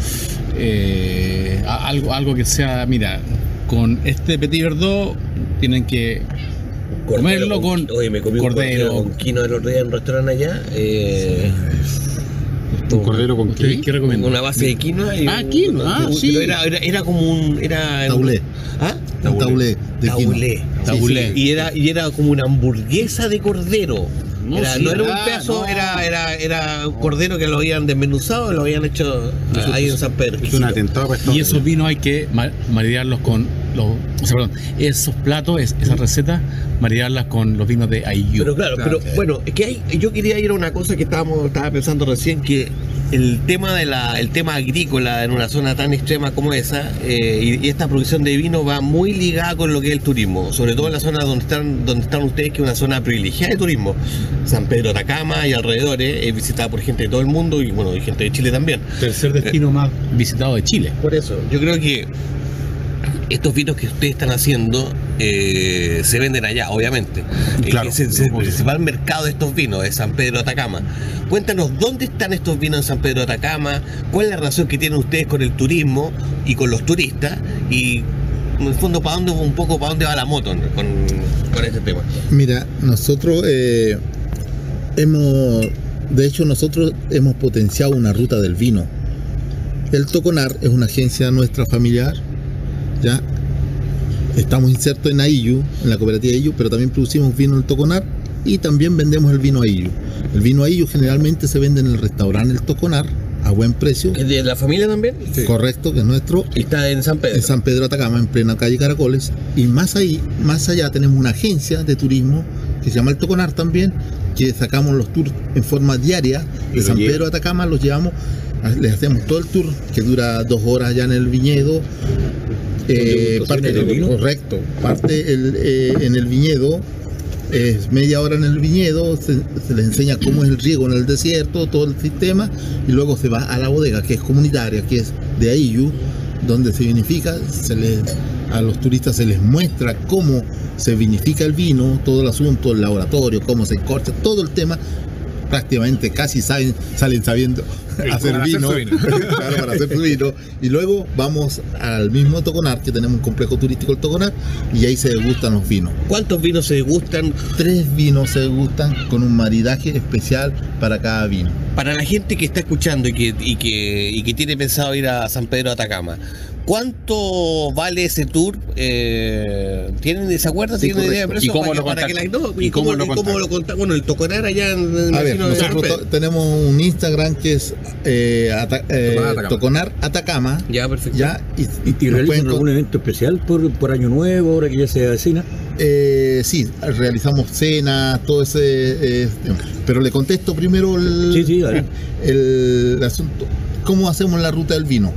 eh, algo, algo que sea, mira, con este Petit Verdot tienen que comerlo con, Oye, me comí un cordero. cordero con quino el otro día en un restaurante allá. Eh, ¿Un cordero con ¿Ustedes qué? qué una base de quinoa y Ah, un- quinoa, ah, sí. Era, era, era como un. Era, Taulé. ¿Ah? Un taulé de. Taulé. Taulé. Sí, sí. Y, era, y era como una hamburguesa de cordero. No, era, sí, no era un ah, pedazo, no. era, era, era un cordero que lo habían desmenuzado y lo habían hecho ahí en San Pedro. Es un atentado Y esos vinos hay que ma- maridarlos con los, o sea, perdón, esos platos, es- esas recetas, maridarlas con los vinos de Ayu. Pero claro, pero bueno, es que hay, yo quería ir a una cosa que estábamos, estaba pensando recién, que el tema de la, el tema agrícola en una zona tan extrema como esa, eh, y, y esta producción de vino va muy ligada con lo que es el turismo, sobre todo en la zona donde están, donde están ustedes, que es una zona privilegiada de turismo. San Pedro de Atacama y alrededores, es visitada por gente de todo el mundo y bueno, y gente de Chile también. Tercer destino más visitado de Chile. Por eso, yo creo que estos vinos que ustedes están haciendo eh, se venden allá, obviamente. Eh, Claro. que se, se- se va al mercado de estos vinos de San Pedro de Atacama. Cuéntanos, ¿dónde están estos vinos en San Pedro de Atacama? ¿Cuál es la relación que tienen ustedes con el turismo y con los turistas? Y en el fondo, ¿para dónde un poco para dónde va la moto con, con este tema? Mira, nosotros eh, hemos, de hecho nosotros hemos potenciado una ruta del vino. El Toconar es una agencia nuestra familiar, ya. Estamos insertos en AIU, en la cooperativa AIU, pero también producimos vino en el Toconar y también vendemos el vino AIU. El vino AIU generalmente se vende en el restaurante El Toconar a buen precio, ¿Es de la familia también? correcto, que es nuestro, Y está en San Pedro. en San Pedro Atacama, en plena calle Caracoles. Y más ahí, más allá tenemos una agencia de turismo que se llama El Toconar también, que sacamos los tours en forma diaria de San Pedro Atacama, los llevamos, les hacemos todo el tour que dura dos horas allá en el viñedo. Eh, parte del vino? correcto, parte el, eh, en el viñedo, es media hora en el viñedo, se, se les enseña cómo es el riego en el desierto, todo el sistema, y luego se va a la bodega, que es comunitaria, que es de Ayu, donde se vinifica, se les, a los turistas se les muestra cómo se vinifica el vino, todo el asunto, el laboratorio, cómo se corta, todo el tema, prácticamente casi salen sabiendo hacer vino, su vino. claro, para hacer su vino. Y luego vamos al mismo Toconar, que tenemos un complejo turístico el Toconar, y ahí se degustan los vinos. ¿Cuántos vinos se gustan Tres vinos se degustan con un maridaje especial para cada vino. Para la gente que está escuchando y que, y que, y que tiene pensado ir a San Pedro de Atacama, ¿cuánto vale ese tour? Eh, ¿Tienen esa acuerdo? Sí, ¿Tienen idea de precio? ¿Y cómo Para lo para que contactan? la- no, ¿Y ¿Y cómo cómo, lo y cómo contactan? lo contactan? Bueno, el Toconar allá en A ver, vecino de San nosotros tenemos un Instagram que es eh, Ata- eh, Toconar Atacama. Toconar Atacama. Ya, perfecto. Ya, y, ¿Y, y realizan algún evento especial por, por Año Nuevo, ahora que ya se avecina? eh, sí, realizamos cenas, todo ese. eh, pero le contesto primero el, Sí, sí, dale. el asunto. ¿Cómo hacemos la ruta del vino?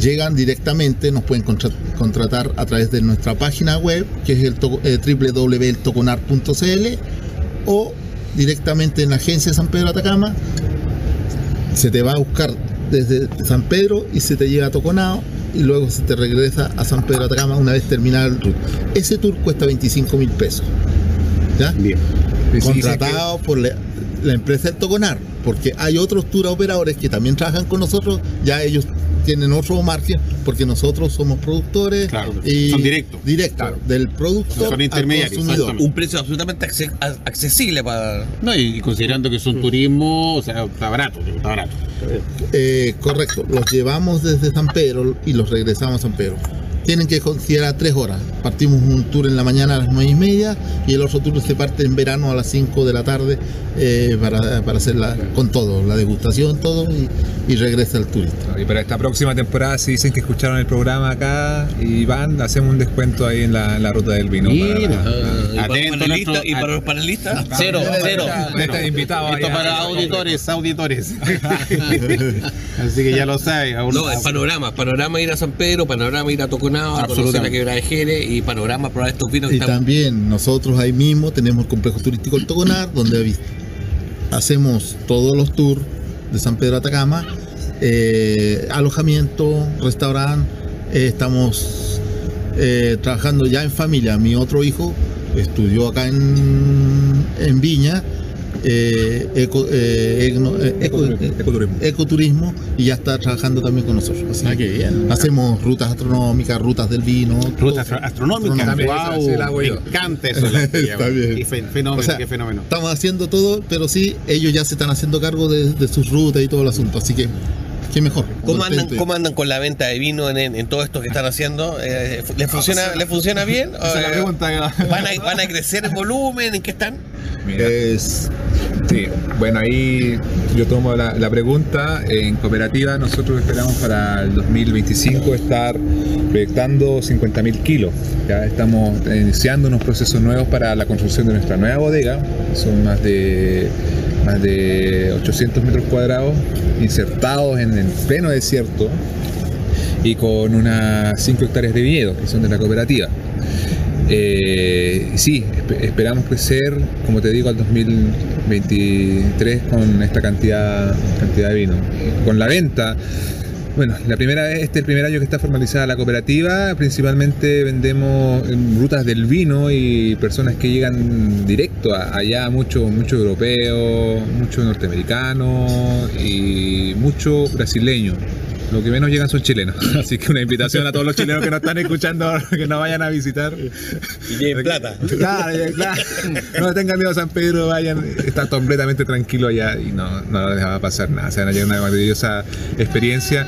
Llegan directamente, nos pueden contra- contratar a través de nuestra página web, que es el eh, www.eltoconar.cl o directamente en la agencia San Pedro Atacama. Se te va a buscar desde San Pedro y se te llega a Toconao y luego se te regresa a San Pedro Atacama una vez terminado el tour. Ese tour cuesta 25 mil pesos. ¿Ya? Bien. Contratado por la, la empresa del Toconar, porque hay otros tour operadores que también trabajan con nosotros, ya ellos tienen otro margen, porque nosotros somos productores Claro, y son directos. directos del productor Son al intermediarios. Un precio absolutamente accesible para... No, y considerando que es un turismo, o sea, está barato, está barato. Eh, correcto, los llevamos desde San Pedro y los regresamos a San Pedro. Tienen que considerar tres horas. Partimos un tour en la mañana a las nueve y media y el otro tour se parte en verano a las 5 de la tarde eh, para, para hacer la, con todo, la degustación, todo y, y regresa el turista. Y para esta próxima temporada, si dicen que escucharon el programa acá y van, hacemos un descuento ahí en la, en la ruta del vino. para Ah, y para los Atento panelistas- nuestro- ¿Y para los panelistas? Cero, cero. Está invitado Esto para auditores, auditores. Así que ya lo sabe. No, es panorama, panorama ir a San Pedro, panorama ir a Toconao, a conocer la quebrada de Jerez y panorama probar estos vinos Y también nosotros ahí mismo tenemos el complejo turístico El Toconar, donde hacemos todos los tours de San Pedro Atacama, eh, alojamiento, restaurante, eh, estamos eh, trabajando ya en familia. Mi otro hijo estudió acá en, en Viña. Eh, eco- eh, eh, eco- eh, Ecoturismo. ecoturismo y ya está trabajando también con nosotros. Así Ah, qué bien. Hacemos rutas astronómicas, rutas del vino. Ruta todo. astro- astronómica. También, Wow, me encanta eso. Está bien. Qué fe- fenómeno, O sea, qué fenómeno. Estamos haciendo todo, pero sí, ellos ya se están haciendo cargo de, de sus rutas y todo el asunto. Así que qué mejor. ¿Cómo andan, Contento. ¿Cómo andan con la venta de vino en, en todo esto que están haciendo? Eh, ¿les, funciona, ¿Les funciona bien? Esa es la Eh. ¿Van a, ¿Van a crecer en volumen? ¿En qué están? Es- sí, bueno, ahí yo tomo la, la pregunta. En cooperativa nosotros esperamos para el 2025 estar proyectando 50.000 kilos. Ya estamos iniciando unos procesos nuevos para la construcción de nuestra nueva bodega. Son más de, más de 800 metros cuadrados insertados en el pleno desierto y con unas 5 hectáreas de viñedos que son de la cooperativa. Eh, sí, espe- esperamos crecer, como te digo, al 2023 con esta cantidad, cantidad de vino. Con la venta, bueno, la primera vez, este es el primer año que está formalizada la cooperativa. Principalmente vendemos en rutas del vino y personas que llegan directo a- allá, mucho, mucho europeo, mucho norteamericano y mucho brasileño. Lo que menos llegan son chilenos. Así que una invitación a todos los chilenos que nos están escuchando que nos vayan a visitar. Y tienen plata. Claro, claro. No tengan miedo a San Pedro, vayan, están completamente tranquilos allá y no, no les va a pasar nada. Se van a llevar una maravillosa experiencia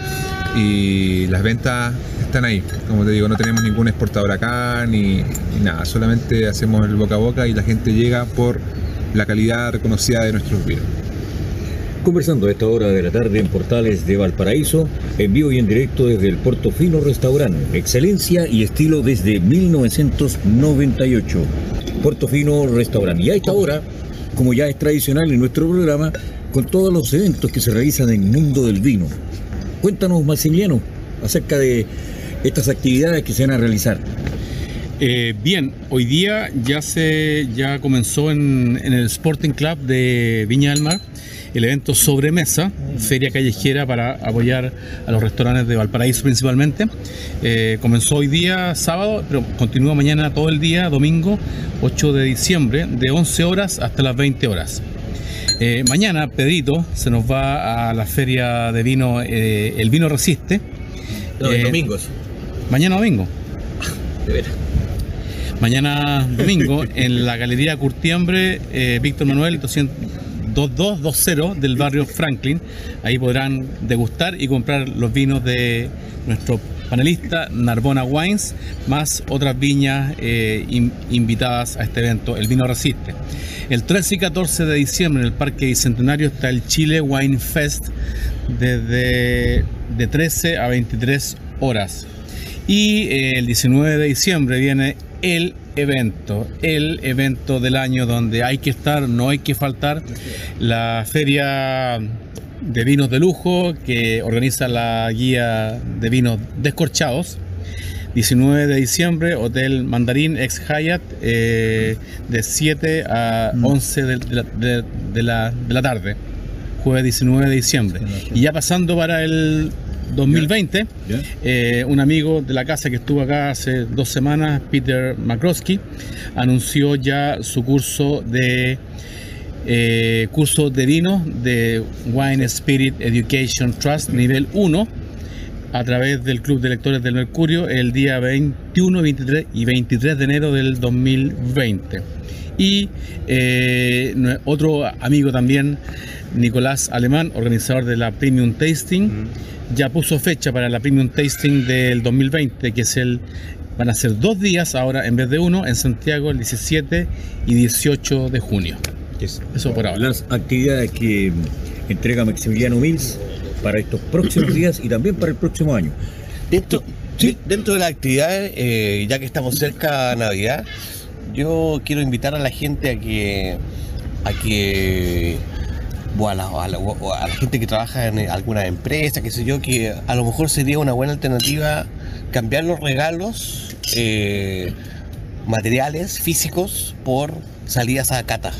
y las ventas están ahí. Como te digo, no tenemos ningún exportador acá ni, ni nada, solamente hacemos el boca a boca y la gente llega por la calidad reconocida de nuestros vinos. Conversando a esta hora de la tarde en Portales de Valparaíso, en vivo y en directo desde el Puerto Fino Restaurante. Excelencia y estilo desde 1998. Puerto Fino Restaurante. Y a esta hora, como ya es tradicional en nuestro programa, con todos los eventos que se realizan en el mundo del vino. Cuéntanos, Maximiliano, acerca de estas actividades que se van a realizar. Eh, bien, hoy día ya se ya comenzó en, en el Sporting Club de Viña del Mar el evento Sobremesa, feria callejera para apoyar a los restaurantes de Valparaíso principalmente. Eh, comenzó hoy día sábado, pero continúa mañana todo el día, domingo 8 de diciembre, de 11 horas hasta las 20 horas. Eh, mañana Pedrito se nos va a la feria de vino, eh, el vino resiste. No, domingos. Mañana domingo. De veras. Mañana domingo en la Galería Curtiembre, eh, Víctor Manuel 200 2220 del barrio Franklin. Ahí podrán degustar y comprar los vinos de nuestro panelista Narbona Wines, más otras viñas eh, in- invitadas a este evento. El vino resiste. El 13 y 14 de diciembre en el Parque Bicentenario está el Chile Wine Fest desde de 13 a 23 horas. Y eh, el 19 de diciembre viene el evento, el evento del año donde hay que estar, no hay que faltar, la feria de vinos de lujo que organiza la guía de vinos descorchados. 19 de diciembre, Hotel Mandarín ex Hyatt, eh, de 7 a 11 de, de la, de- de la- de la tarde, jueves 19 de diciembre. Y ya pasando para el 2020, ¿Ya? eh, un amigo de la casa que estuvo acá hace dos semanas, Peter Makrowski, anunció ya su curso de eh, curso de vino de Wine Spirit Education Trust nivel 1 a través del Club de Lectores del Mercurio el día 21, 23 y 23 de enero del 2020. Y eh, otro amigo también, Nicolás Alemán, organizador de la Premium Tasting, ya puso fecha para la Premium Tasting del 2020, que es el... Van a ser dos días ahora en vez de uno en Santiago el 17 y 18 de junio. Eso por ahora. Las actividades que entrega Maximiliano Mills para estos próximos días y también para el próximo año. Dentro, de- dentro de la actividad, eh, ya que estamos cerca de Navidad, yo quiero invitar a la gente a que a que o a la, a la- o a la gente que trabaja en alguna empresa, qué sé yo, que a lo mejor sería una buena alternativa cambiar los regalos eh, materiales, físicos, por salidas a cata.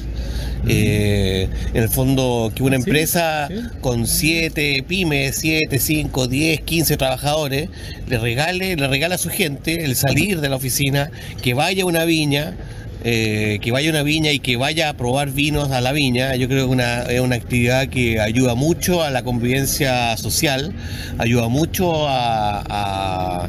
Eh, en el fondo, que una Sí, empresa sí. con 7 pymes, 7, 5, 10, 15 trabajadores, le regale, le regala a su gente el salir de la oficina, que vaya a una viña, eh, que vaya a una viña y que vaya a probar vinos a la viña. Yo creo que una, es una actividad que ayuda mucho a la convivencia social, ayuda mucho a, a,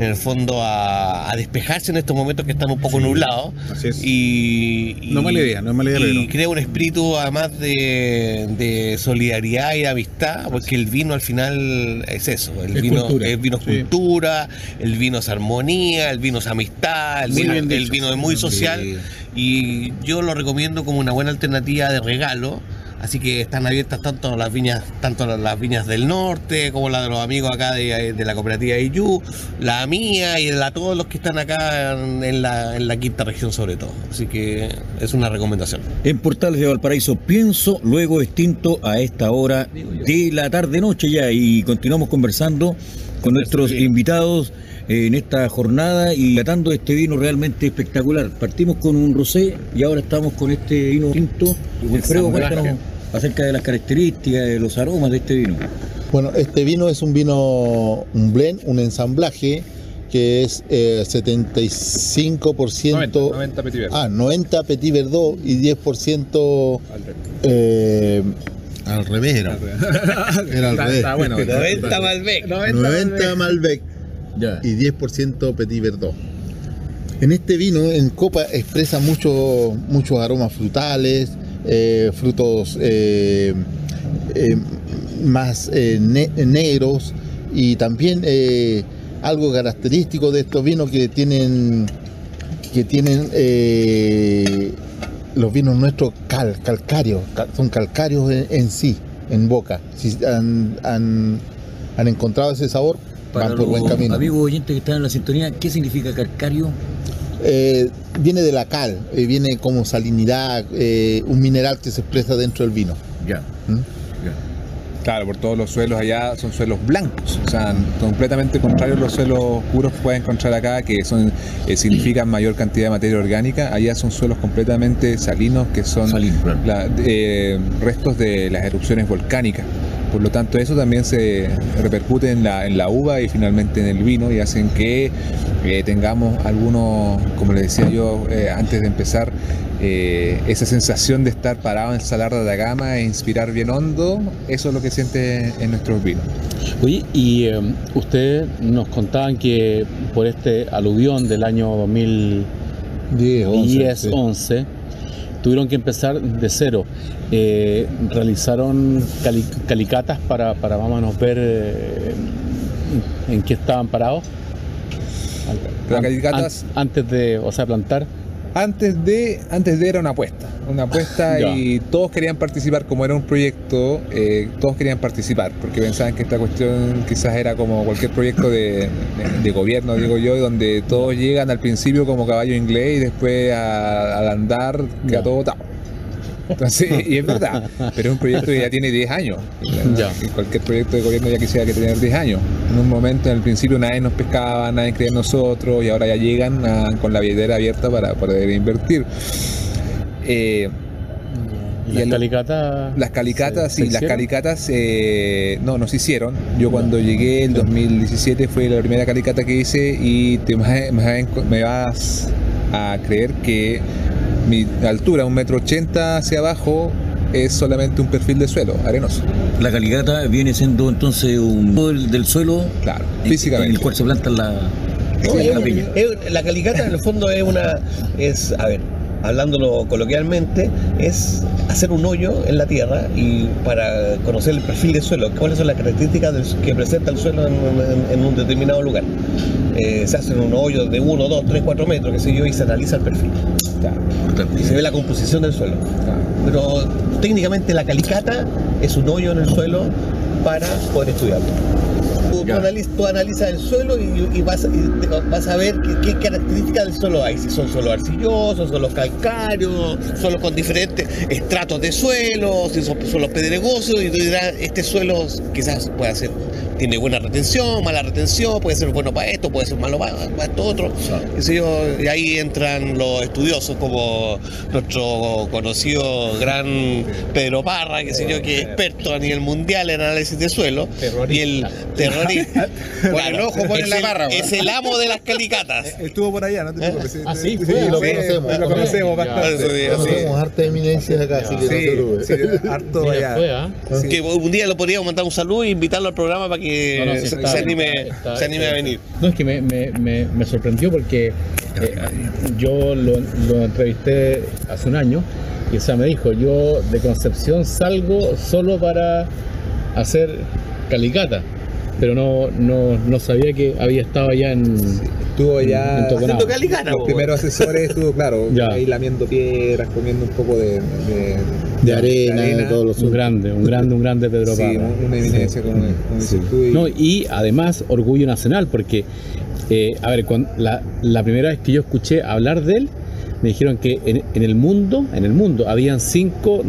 en el fondo a, a despejarse en estos momentos que están un poco nublados. Así es. Y, y- No mala idea, no mala idea, Y crea un espíritu además de, de solidaridad y de amistad, porque el vino al final es eso. El Es vino cultura. el vino es Sí. cultura, el vino es armonía, el vino es amistad, el vino, el vino es muy social. Sí. Y yo lo recomiendo como una buena alternativa de regalo. Así que están abiertas tanto las viñas, tanto las viñas del norte como la de los amigos acá de, de la cooperativa IU, la mía y la todos los que están acá en, la, en la quinta región sobre todo. Así que es una recomendación. En Portales de Valparaíso, pienso, luego extinto a esta hora de la tarde-noche ya y continuamos conversando con nuestros invitados en esta jornada y tratando este vino realmente espectacular. Partimos con un rosé y ahora estamos con este vino tinto. Wilfredo, cuéntanos acerca de las características, de los aromas de este vino. Bueno, este vino es un vino, un blend, un ensamblaje que es eh, 75%. 90, 90 Petit Verdot. Ah, 90 Petit Verdot y 10% eh, al revés era. Era al Está- revés. está bueno. 90 Malbec. 90 Malbec Ya. y 10% Petit Verdot. En este vino, en copa, expresa mucho- muchos aromas frutales, eh, frutos eh, eh, más ne- negros y también algo característico de estos vinos que tienen que tienen los vinos nuestros cal, calcáreos, cal- son calcáreos en, en sí, en boca. Si han- han encontrado ese sabor, van por buen camino. amigos oyentes que están en la sintonía, ¿qué significa calcario? Eh, viene de la cal, eh, viene como salinidad, eh, un mineral que se expresa dentro del vino. Ya. ¿Mm? Claro, por todos los suelos allá son suelos blancos, o sea, completamente contrarios a los suelos puros que puedes encontrar acá, que son eh, significan mayor cantidad de materia orgánica. Allá son suelos completamente salinos, que son Salino, claro. la- eh, restos de las erupciones volcánicas. Por lo tanto, eso también se repercute en la, en la uva y finalmente en el vino y hacen que eh, tengamos algunos, como les decía yo eh, antes de empezar, eh, esa sensación de estar parado en el salar de Atacama e inspirar bien hondo, eso es lo que siente en nuestros vinos. Oye, y eh, ustedes nos contaban que por este aluvión del año 2010, 10, 11. sí. 11, tuvieron que empezar de cero. Eh, realizaron cali- calicatas para, para menos ver eh, en qué estaban parados. Las calicatas- an- antes de, o sea, plantar. Antes de, antes de era una apuesta, una apuesta y todos querían participar, como era un proyecto, eh, todos querían participar, porque pensaban que esta cuestión quizás era como cualquier proyecto de, de- de gobierno, digo yo, donde todos llegan al principio como caballo inglés y después a- al andar queda Ya. todo botado. Entonces, y es verdad, pero es un proyecto que ya tiene 10 años. Ya. Y cualquier proyecto de gobierno ya quisiera que tener 10 años. En un momento, en el principio, nadie nos pescaba, nadie creía en nosotros, y ahora ya llegan ah, con la billetera abierta para poder invertir. Eh, Y Las el- calicatas. las calicatas, se- sí, se las calicatas eh, no, no se hicieron. Yo cuando llegué en 2017 fue la primera calicata que hice y te me vas a creer que mi altura, un metro ochenta hacia abajo, es solamente un perfil de suelo, arenoso. La caligata viene siendo entonces un del, del suelo Claro, en- físicamente. en el cual se planta la, la es- piña. es- la calicata en el fondo es una, es, a ver, hablándolo coloquialmente, es hacer un hoyo en la tierra y para conocer el perfil del suelo, cuáles son las características del- que presenta el suelo en, en- en un determinado lugar. Eh, se hacen un hoyo de 1, 2, 3, 4 metros, qué sé yo, y se analiza el perfil. Y se ve la composición del suelo. Pero técnicamente la calicata es un hoyo en el suelo para poder estudiarlo. Tú, tú analiz- tú analizas el suelo y, y vas, y te- vas a ver qué, qué características del suelo hay. Si son suelos arcillosos, suelos calcáreos, suelos con diferentes estratos de suelo, si son suelos pedregosos, y tú dirás, este suelo quizás puede ser, tiene buena retención, mala retención, puede ser bueno para esto, puede ser malo para, para esto otro. y ahí entran los estudiosos como nuestro conocido gran Pedro Parra, que sé yo, que es experto a nivel mundial en análisis de suelo, y el el ojo pone es la el- barra. weón. Es el amo de las calicatas. Estuvo por allá, no te preocupes. Ah, sí, sí, lo sí, conocemos. lo conocemos bastante. Tenemos harta eminencia acá, así que no se Sí, preocupe. sí, harto allá. ¿ah? Que un día lo podríamos mandar un saludo e invitarlo al programa para que se, anime, se anime a venir. No, es que me, me, me, me sorprendió porque eh, yo lo, lo entrevisté hace un año y o sea, me dijo, yo de Concepción salgo solo para hacer calicata, pero no, no, no sabía que había estado allá en... Estuvo allá En. Haciendo calicata, los primeros asesores, estuvo claro, Ya. ahí lamiendo piedras, comiendo un poco de, de, De arena, de todos los Un grande, un grande, un grande Pedro Sí, una eminencia como, como dices tú. y- No, y además orgullo nacional, porque, eh, a ver, cuando, la, la primera vez que yo escuché hablar de él, me dijeron que en, en el mundo, en el mundo, habían cinco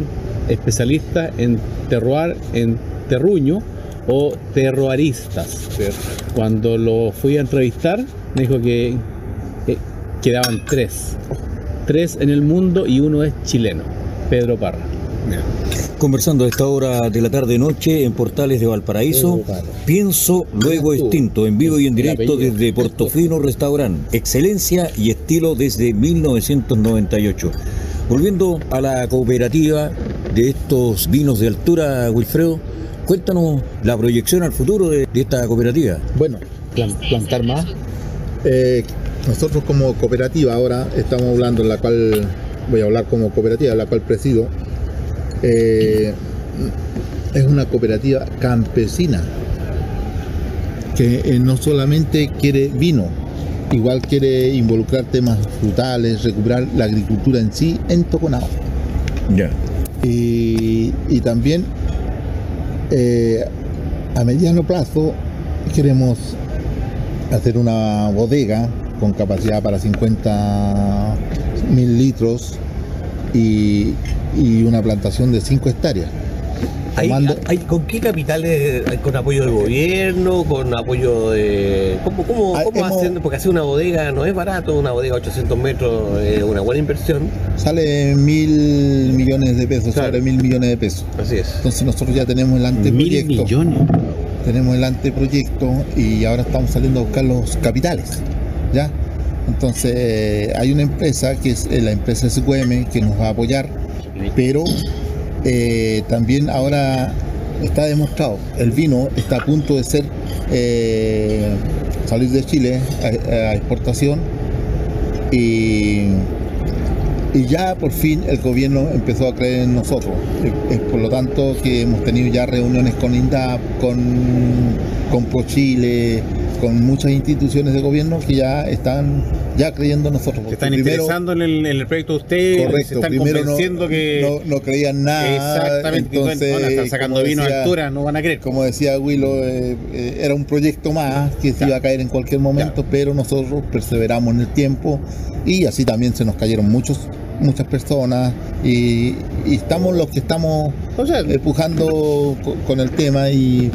especialistas en terroir, en terruño o terroaristas. Cuando lo fui a entrevistar, me dijo que eh, quedaban tres. Tres en el mundo y uno es chileno, Pedro Parra. Conversando a esta hora de la tarde-noche en Portales de Valparaíso, pienso luego extinto, en vivo y en directo desde Portofino Restaurant. Excelencia y estilo desde 1998. Volviendo a la cooperativa de estos vinos de altura, Wilfredo, cuéntanos la proyección al futuro de, de esta cooperativa. Bueno, Plan- plantar más. eh, nosotros como cooperativa ahora estamos hablando, en la cual voy a hablar como cooperativa, la cual presido, eh, es una cooperativa campesina que eh, no solamente quiere vino, igual quiere involucrar temas frutales, recuperar la agricultura en sí en Toconao. Ya. Y, y también eh, a mediano plazo queremos hacer una bodega con capacidad para 50 mil litros y, y una plantación de 5 hectáreas. ¿Hay, Tomando- hay- ¿Con qué capitales? ¿Con apoyo del gobierno? ¿Con apoyo de.? ¿Cómo, cómo, Ah, cómo hemos- hacen? Porque hacer una bodega no es barato, una bodega a 800 metros es una buena inversión. Sale mil millones de pesos, Claro. sobre mil millones de pesos. Así es. Entonces nosotros ya tenemos el Mil anteproyecto. millones. tenemos el anteproyecto y ahora estamos saliendo a buscar los capitales, ¿ya? Entonces eh, hay una empresa que es eh, la empresa SQM que nos va a apoyar, pero eh, también ahora está demostrado, el vino está a punto de eh, salir de Chile a, exportación y, y ya por fin el gobierno empezó a creer en nosotros. Por lo tanto que hemos tenido ya reuniones con INDAP, con, con ProChile, con muchas instituciones de gobierno que ya están ya creyendo en nosotros. Se están primero- interesando en el, en el proyecto de usted, se Correcto, están primero no, convenciendo que... no, no creían nada. Exactamente, entonces, bueno, están sacando vino a decía- altura, no van a creer. Como decía Willow, eh, eh, era un proyecto más que se iba a caer en cualquier momento, pero nosotros perseveramos en el tiempo y así también se nos cayeron muchos muchas personas y, y estamos los que estamos O sea, empujando co- con el tema y,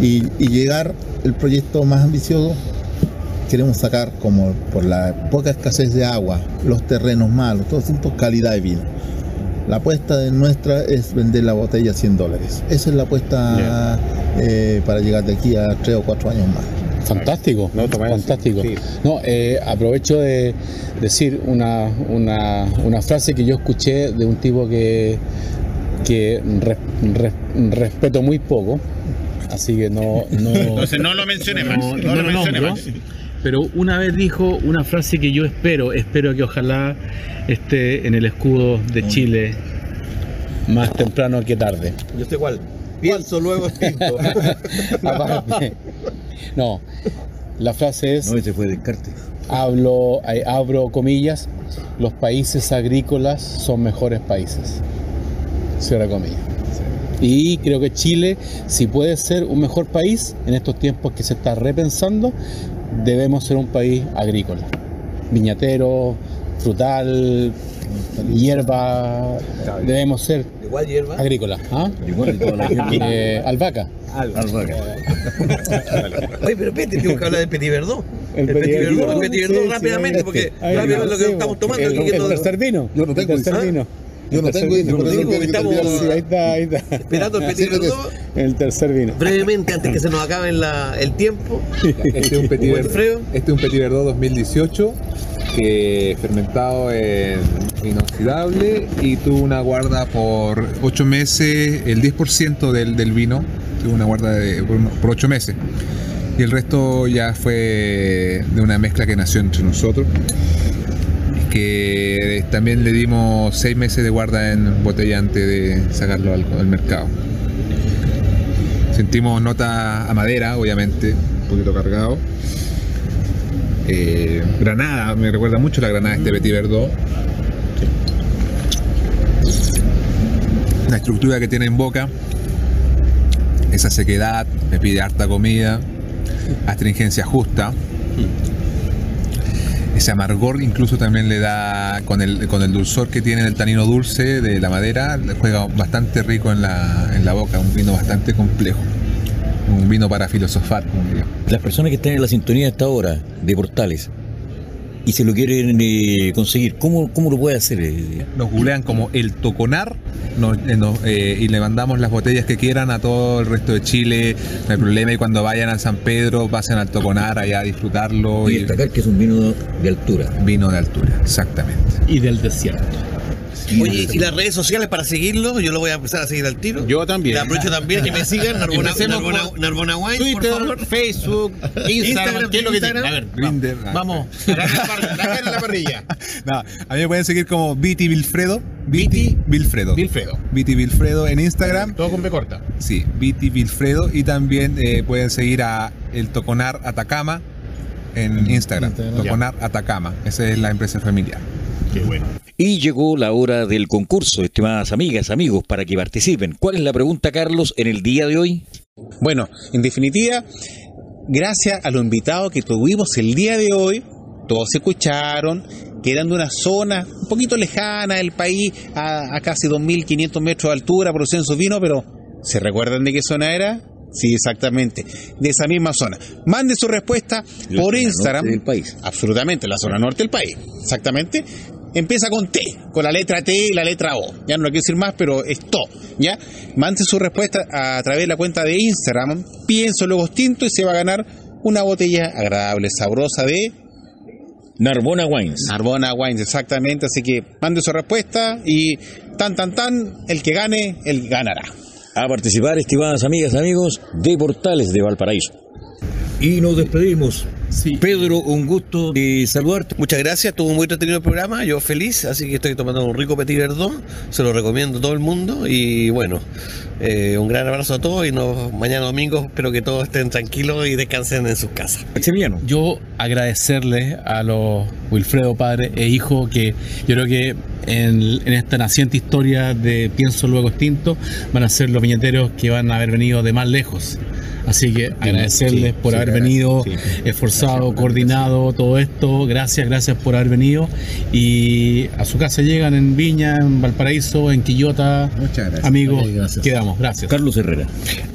y- y llegar el proyecto más ambicioso queremos sacar como por la poca escasez de agua, los terrenos malos, todo asunto calidad de vino. La apuesta de nuestra es vender la botella a 100 dólares. Esa es la apuesta eh, para llegar de aquí a 3 o 4 años más. Fantástico, No, fantástico. sí. No, eh, aprovecho de decir una, una, una frase que yo escuché de un tipo que, que re- re- respeto muy poco, así que no... no entonces no lo mencioné más. no, No, no lo mencioné más. pero una vez dijo una frase que yo espero, espero que ojalá esté en el escudo de Chile más temprano que tarde. Yo sé cuál. Pienso luego. Aparte, no, la frase es... No, ese fue descarte. Hablo, abro comillas, los países agrícolas son mejores países. Cierra comillas. Y creo que Chile, si puede ser un mejor país en estos tiempos que se está repensando, debemos ser un país agrícola. Viñatero, frutal, hierba, debemos ser Igual hierba. agrícola. ¿ah? Igual toda la gente. Eh, albahaca. Albahaca. Oye, pero espérate, tengo que hablar del Petit Verdot. El El Petit Verdot, el Petit Verdot sí, sí, rápidamente, sí. porque rápido es lo que estamos tomando el, el todo- tercer vino. Yo no tengo el tercer. Yo no tengo vino, pero tengo que estamos-. Sí, ahí está, ahí está. Esperando el Petit. Verdot. El tercer vino. Brevemente, antes que se nos acabe la- el tiempo. Este es un Petit Verdot, Fredo. este es un Petit Verdot 2018 que fermentado en inoxidable y tuvo una guarda por 8 meses, el 10% del, del vino tuvo una guarda de, por, por 8 meses. Y el resto ya fue de una mezcla que nació entre nosotros. Que también le dimos 6 meses de guarda en botella antes de sacarlo al, mercado. Sentimos nota a madera, obviamente, un poquito cargado. Eh, granada, me recuerda mucho la granada este Petit Verdot. La estructura que tiene en boca, esa sequedad, me pide harta comida, astringencia justa. Ese amargor incluso también le da, con el, con el dulzor que tiene el tanino dulce de la madera, juega bastante rico en la, en la boca, un vino bastante complejo. Un vino para filosofar. Las personas que están en la sintonía a esta hora de Portales y se lo quieren eh, conseguir, ¿cómo, ¿cómo lo puede hacer? eh? nos googlean como el Toconar nos- eh, nos- eh, y le mandamos las botellas que quieran a todo el resto de Chile, no hay problema. Y cuando vayan a San Pedro, pasen al Toconar allá a disfrutarlo. Y Y destacar que es un vino de altura. vino de altura, exactamente. Y del desierto. Oye, y las redes sociales para seguirlo, yo lo voy a empezar a seguir al tiro. Yo también. Le aprovecho también que me sigan, Narbona, Narbona, Wine, Twitter, por favor. Facebook, Instagram, Instagram, ¿qué es lo que? A ver, Grindr. vamos, vamos, la en la parrilla. No, a mí me pueden seguir como Viti Vilfredo. Viti Vilfredo. Vilfredo. Viti Vilfredo en Instagram. Todo con B corta. Sí, Viti Vilfredo. Y también eh, pueden seguir a el Toconar Atacama en Instagram. Instagram. Toconar Atacama. Esa es la empresa familiar. Qué bueno. Y llegó la hora del concurso, estimadas amigas, amigos, para que participen. ¿Cuál es la pregunta, Carlos, en el día de hoy? Bueno, en definitiva, gracias a los invitados que tuvimos el día de hoy, todos se escucharon, que eran de una zona un poquito lejana del país, a, a casi 2.500 metros de altura, producen sus vinos, pero ¿se recuerdan de qué zona era? Sí, exactamente, de esa misma zona. Mande su respuesta La por zona Instagram. norte del país. Absolutamente, la zona norte del país, exactamente. Empieza con T, con la letra T y la letra O. Ya no lo quiero decir más, pero es TO. ¿Ya? Mande su respuesta a través de la cuenta de Instagram, pienso luego tinto y se va a ganar una botella agradable, sabrosa de Narbona Wines. Narbona Wines, exactamente. Así que mande su respuesta y tan, tan, tan, el que gane, él ganará. A participar, estimadas amigas, amigos, de Portales de Valparaíso. Y nos despedimos. Pedro, un gusto de saludarte. Muchas gracias, estuvo muy entretenido el programa, yo feliz, así que estoy tomando un rico Petit Verdot, se lo recomiendo a todo el mundo y bueno, eh, un gran abrazo a todos y nos, mañana domingo espero que todos estén tranquilos y descansen en sus casas. Maximiliano. Yo agradecerles a los Wilfredo padre e hijo que yo creo que en, en esta naciente historia de Pienso Luego Extinto van a ser los viñeteros que van a haber venido de más lejos. Así que agradecerles por sí, haber gracias, venido, sí. esforzado, coordinado, todo esto. Gracias, gracias por haber venido. Y a su casa llegan en Viña, en Valparaíso, en Quillota. Muchas gracias. Amigos, Oye, gracias. quedamos. Gracias. Carlos Herrera.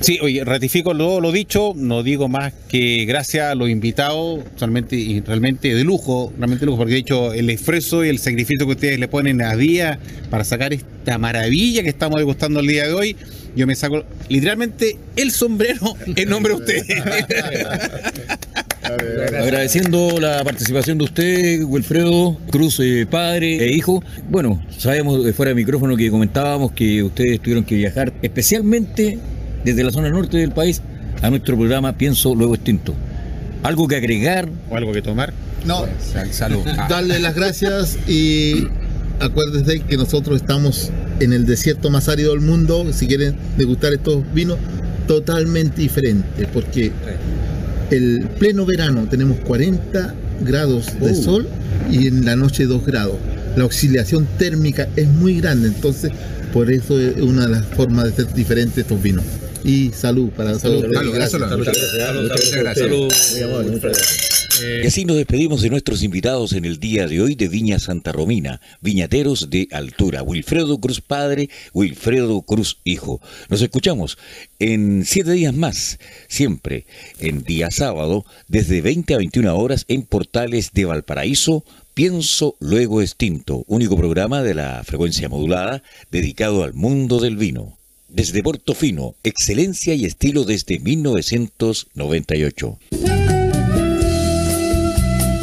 Sí, oye, ratifico lo, lo dicho, no digo más que gracias a los invitados, realmente, realmente de lujo, realmente de lujo, porque de hecho el esfuerzo y el sacrificio que ustedes le ponen a día para sacar esta maravilla que estamos degustando el día de hoy, yo me saco literalmente el sombrero en nombre de ustedes. Agradeciendo la participación de usted, Wilfredo Cruz, eh, padre e hijo. Bueno, sabemos de fuera de micrófono que comentábamos que ustedes tuvieron que viajar especialmente desde la zona norte del país a nuestro programa Pienso Luego Extinto. ¿Algo que agregar? o algo que tomar. No, Sal- Salud. Ah. darle las gracias y acuérdense que nosotros estamos en el desierto más árido del mundo. Si quieren degustar estos vinos, totalmente diferentes, porque el pleno verano tenemos 40 grados de Uh. sol y en la noche 2 grados. La oscilación térmica es muy grande, entonces por eso es una de las formas de ser diferentes estos vinos. Y salud para todos. Salud, Gracias. salud. Muchas gracias. Gracias. Eh, y así nos despedimos de nuestros invitados en el día de hoy de Viña Santa Romina, viñateros de altura, Wilfredo Cruz Padre, Wilfredo Cruz Hijo. Nos escuchamos en siete días más, siempre en día sábado, desde 20 a 21 horas en Portales de Valparaíso, Pienso Luego Extinto, único programa de la frecuencia modulada dedicado al mundo del vino. Desde Portofino, excelencia y estilo desde 1998.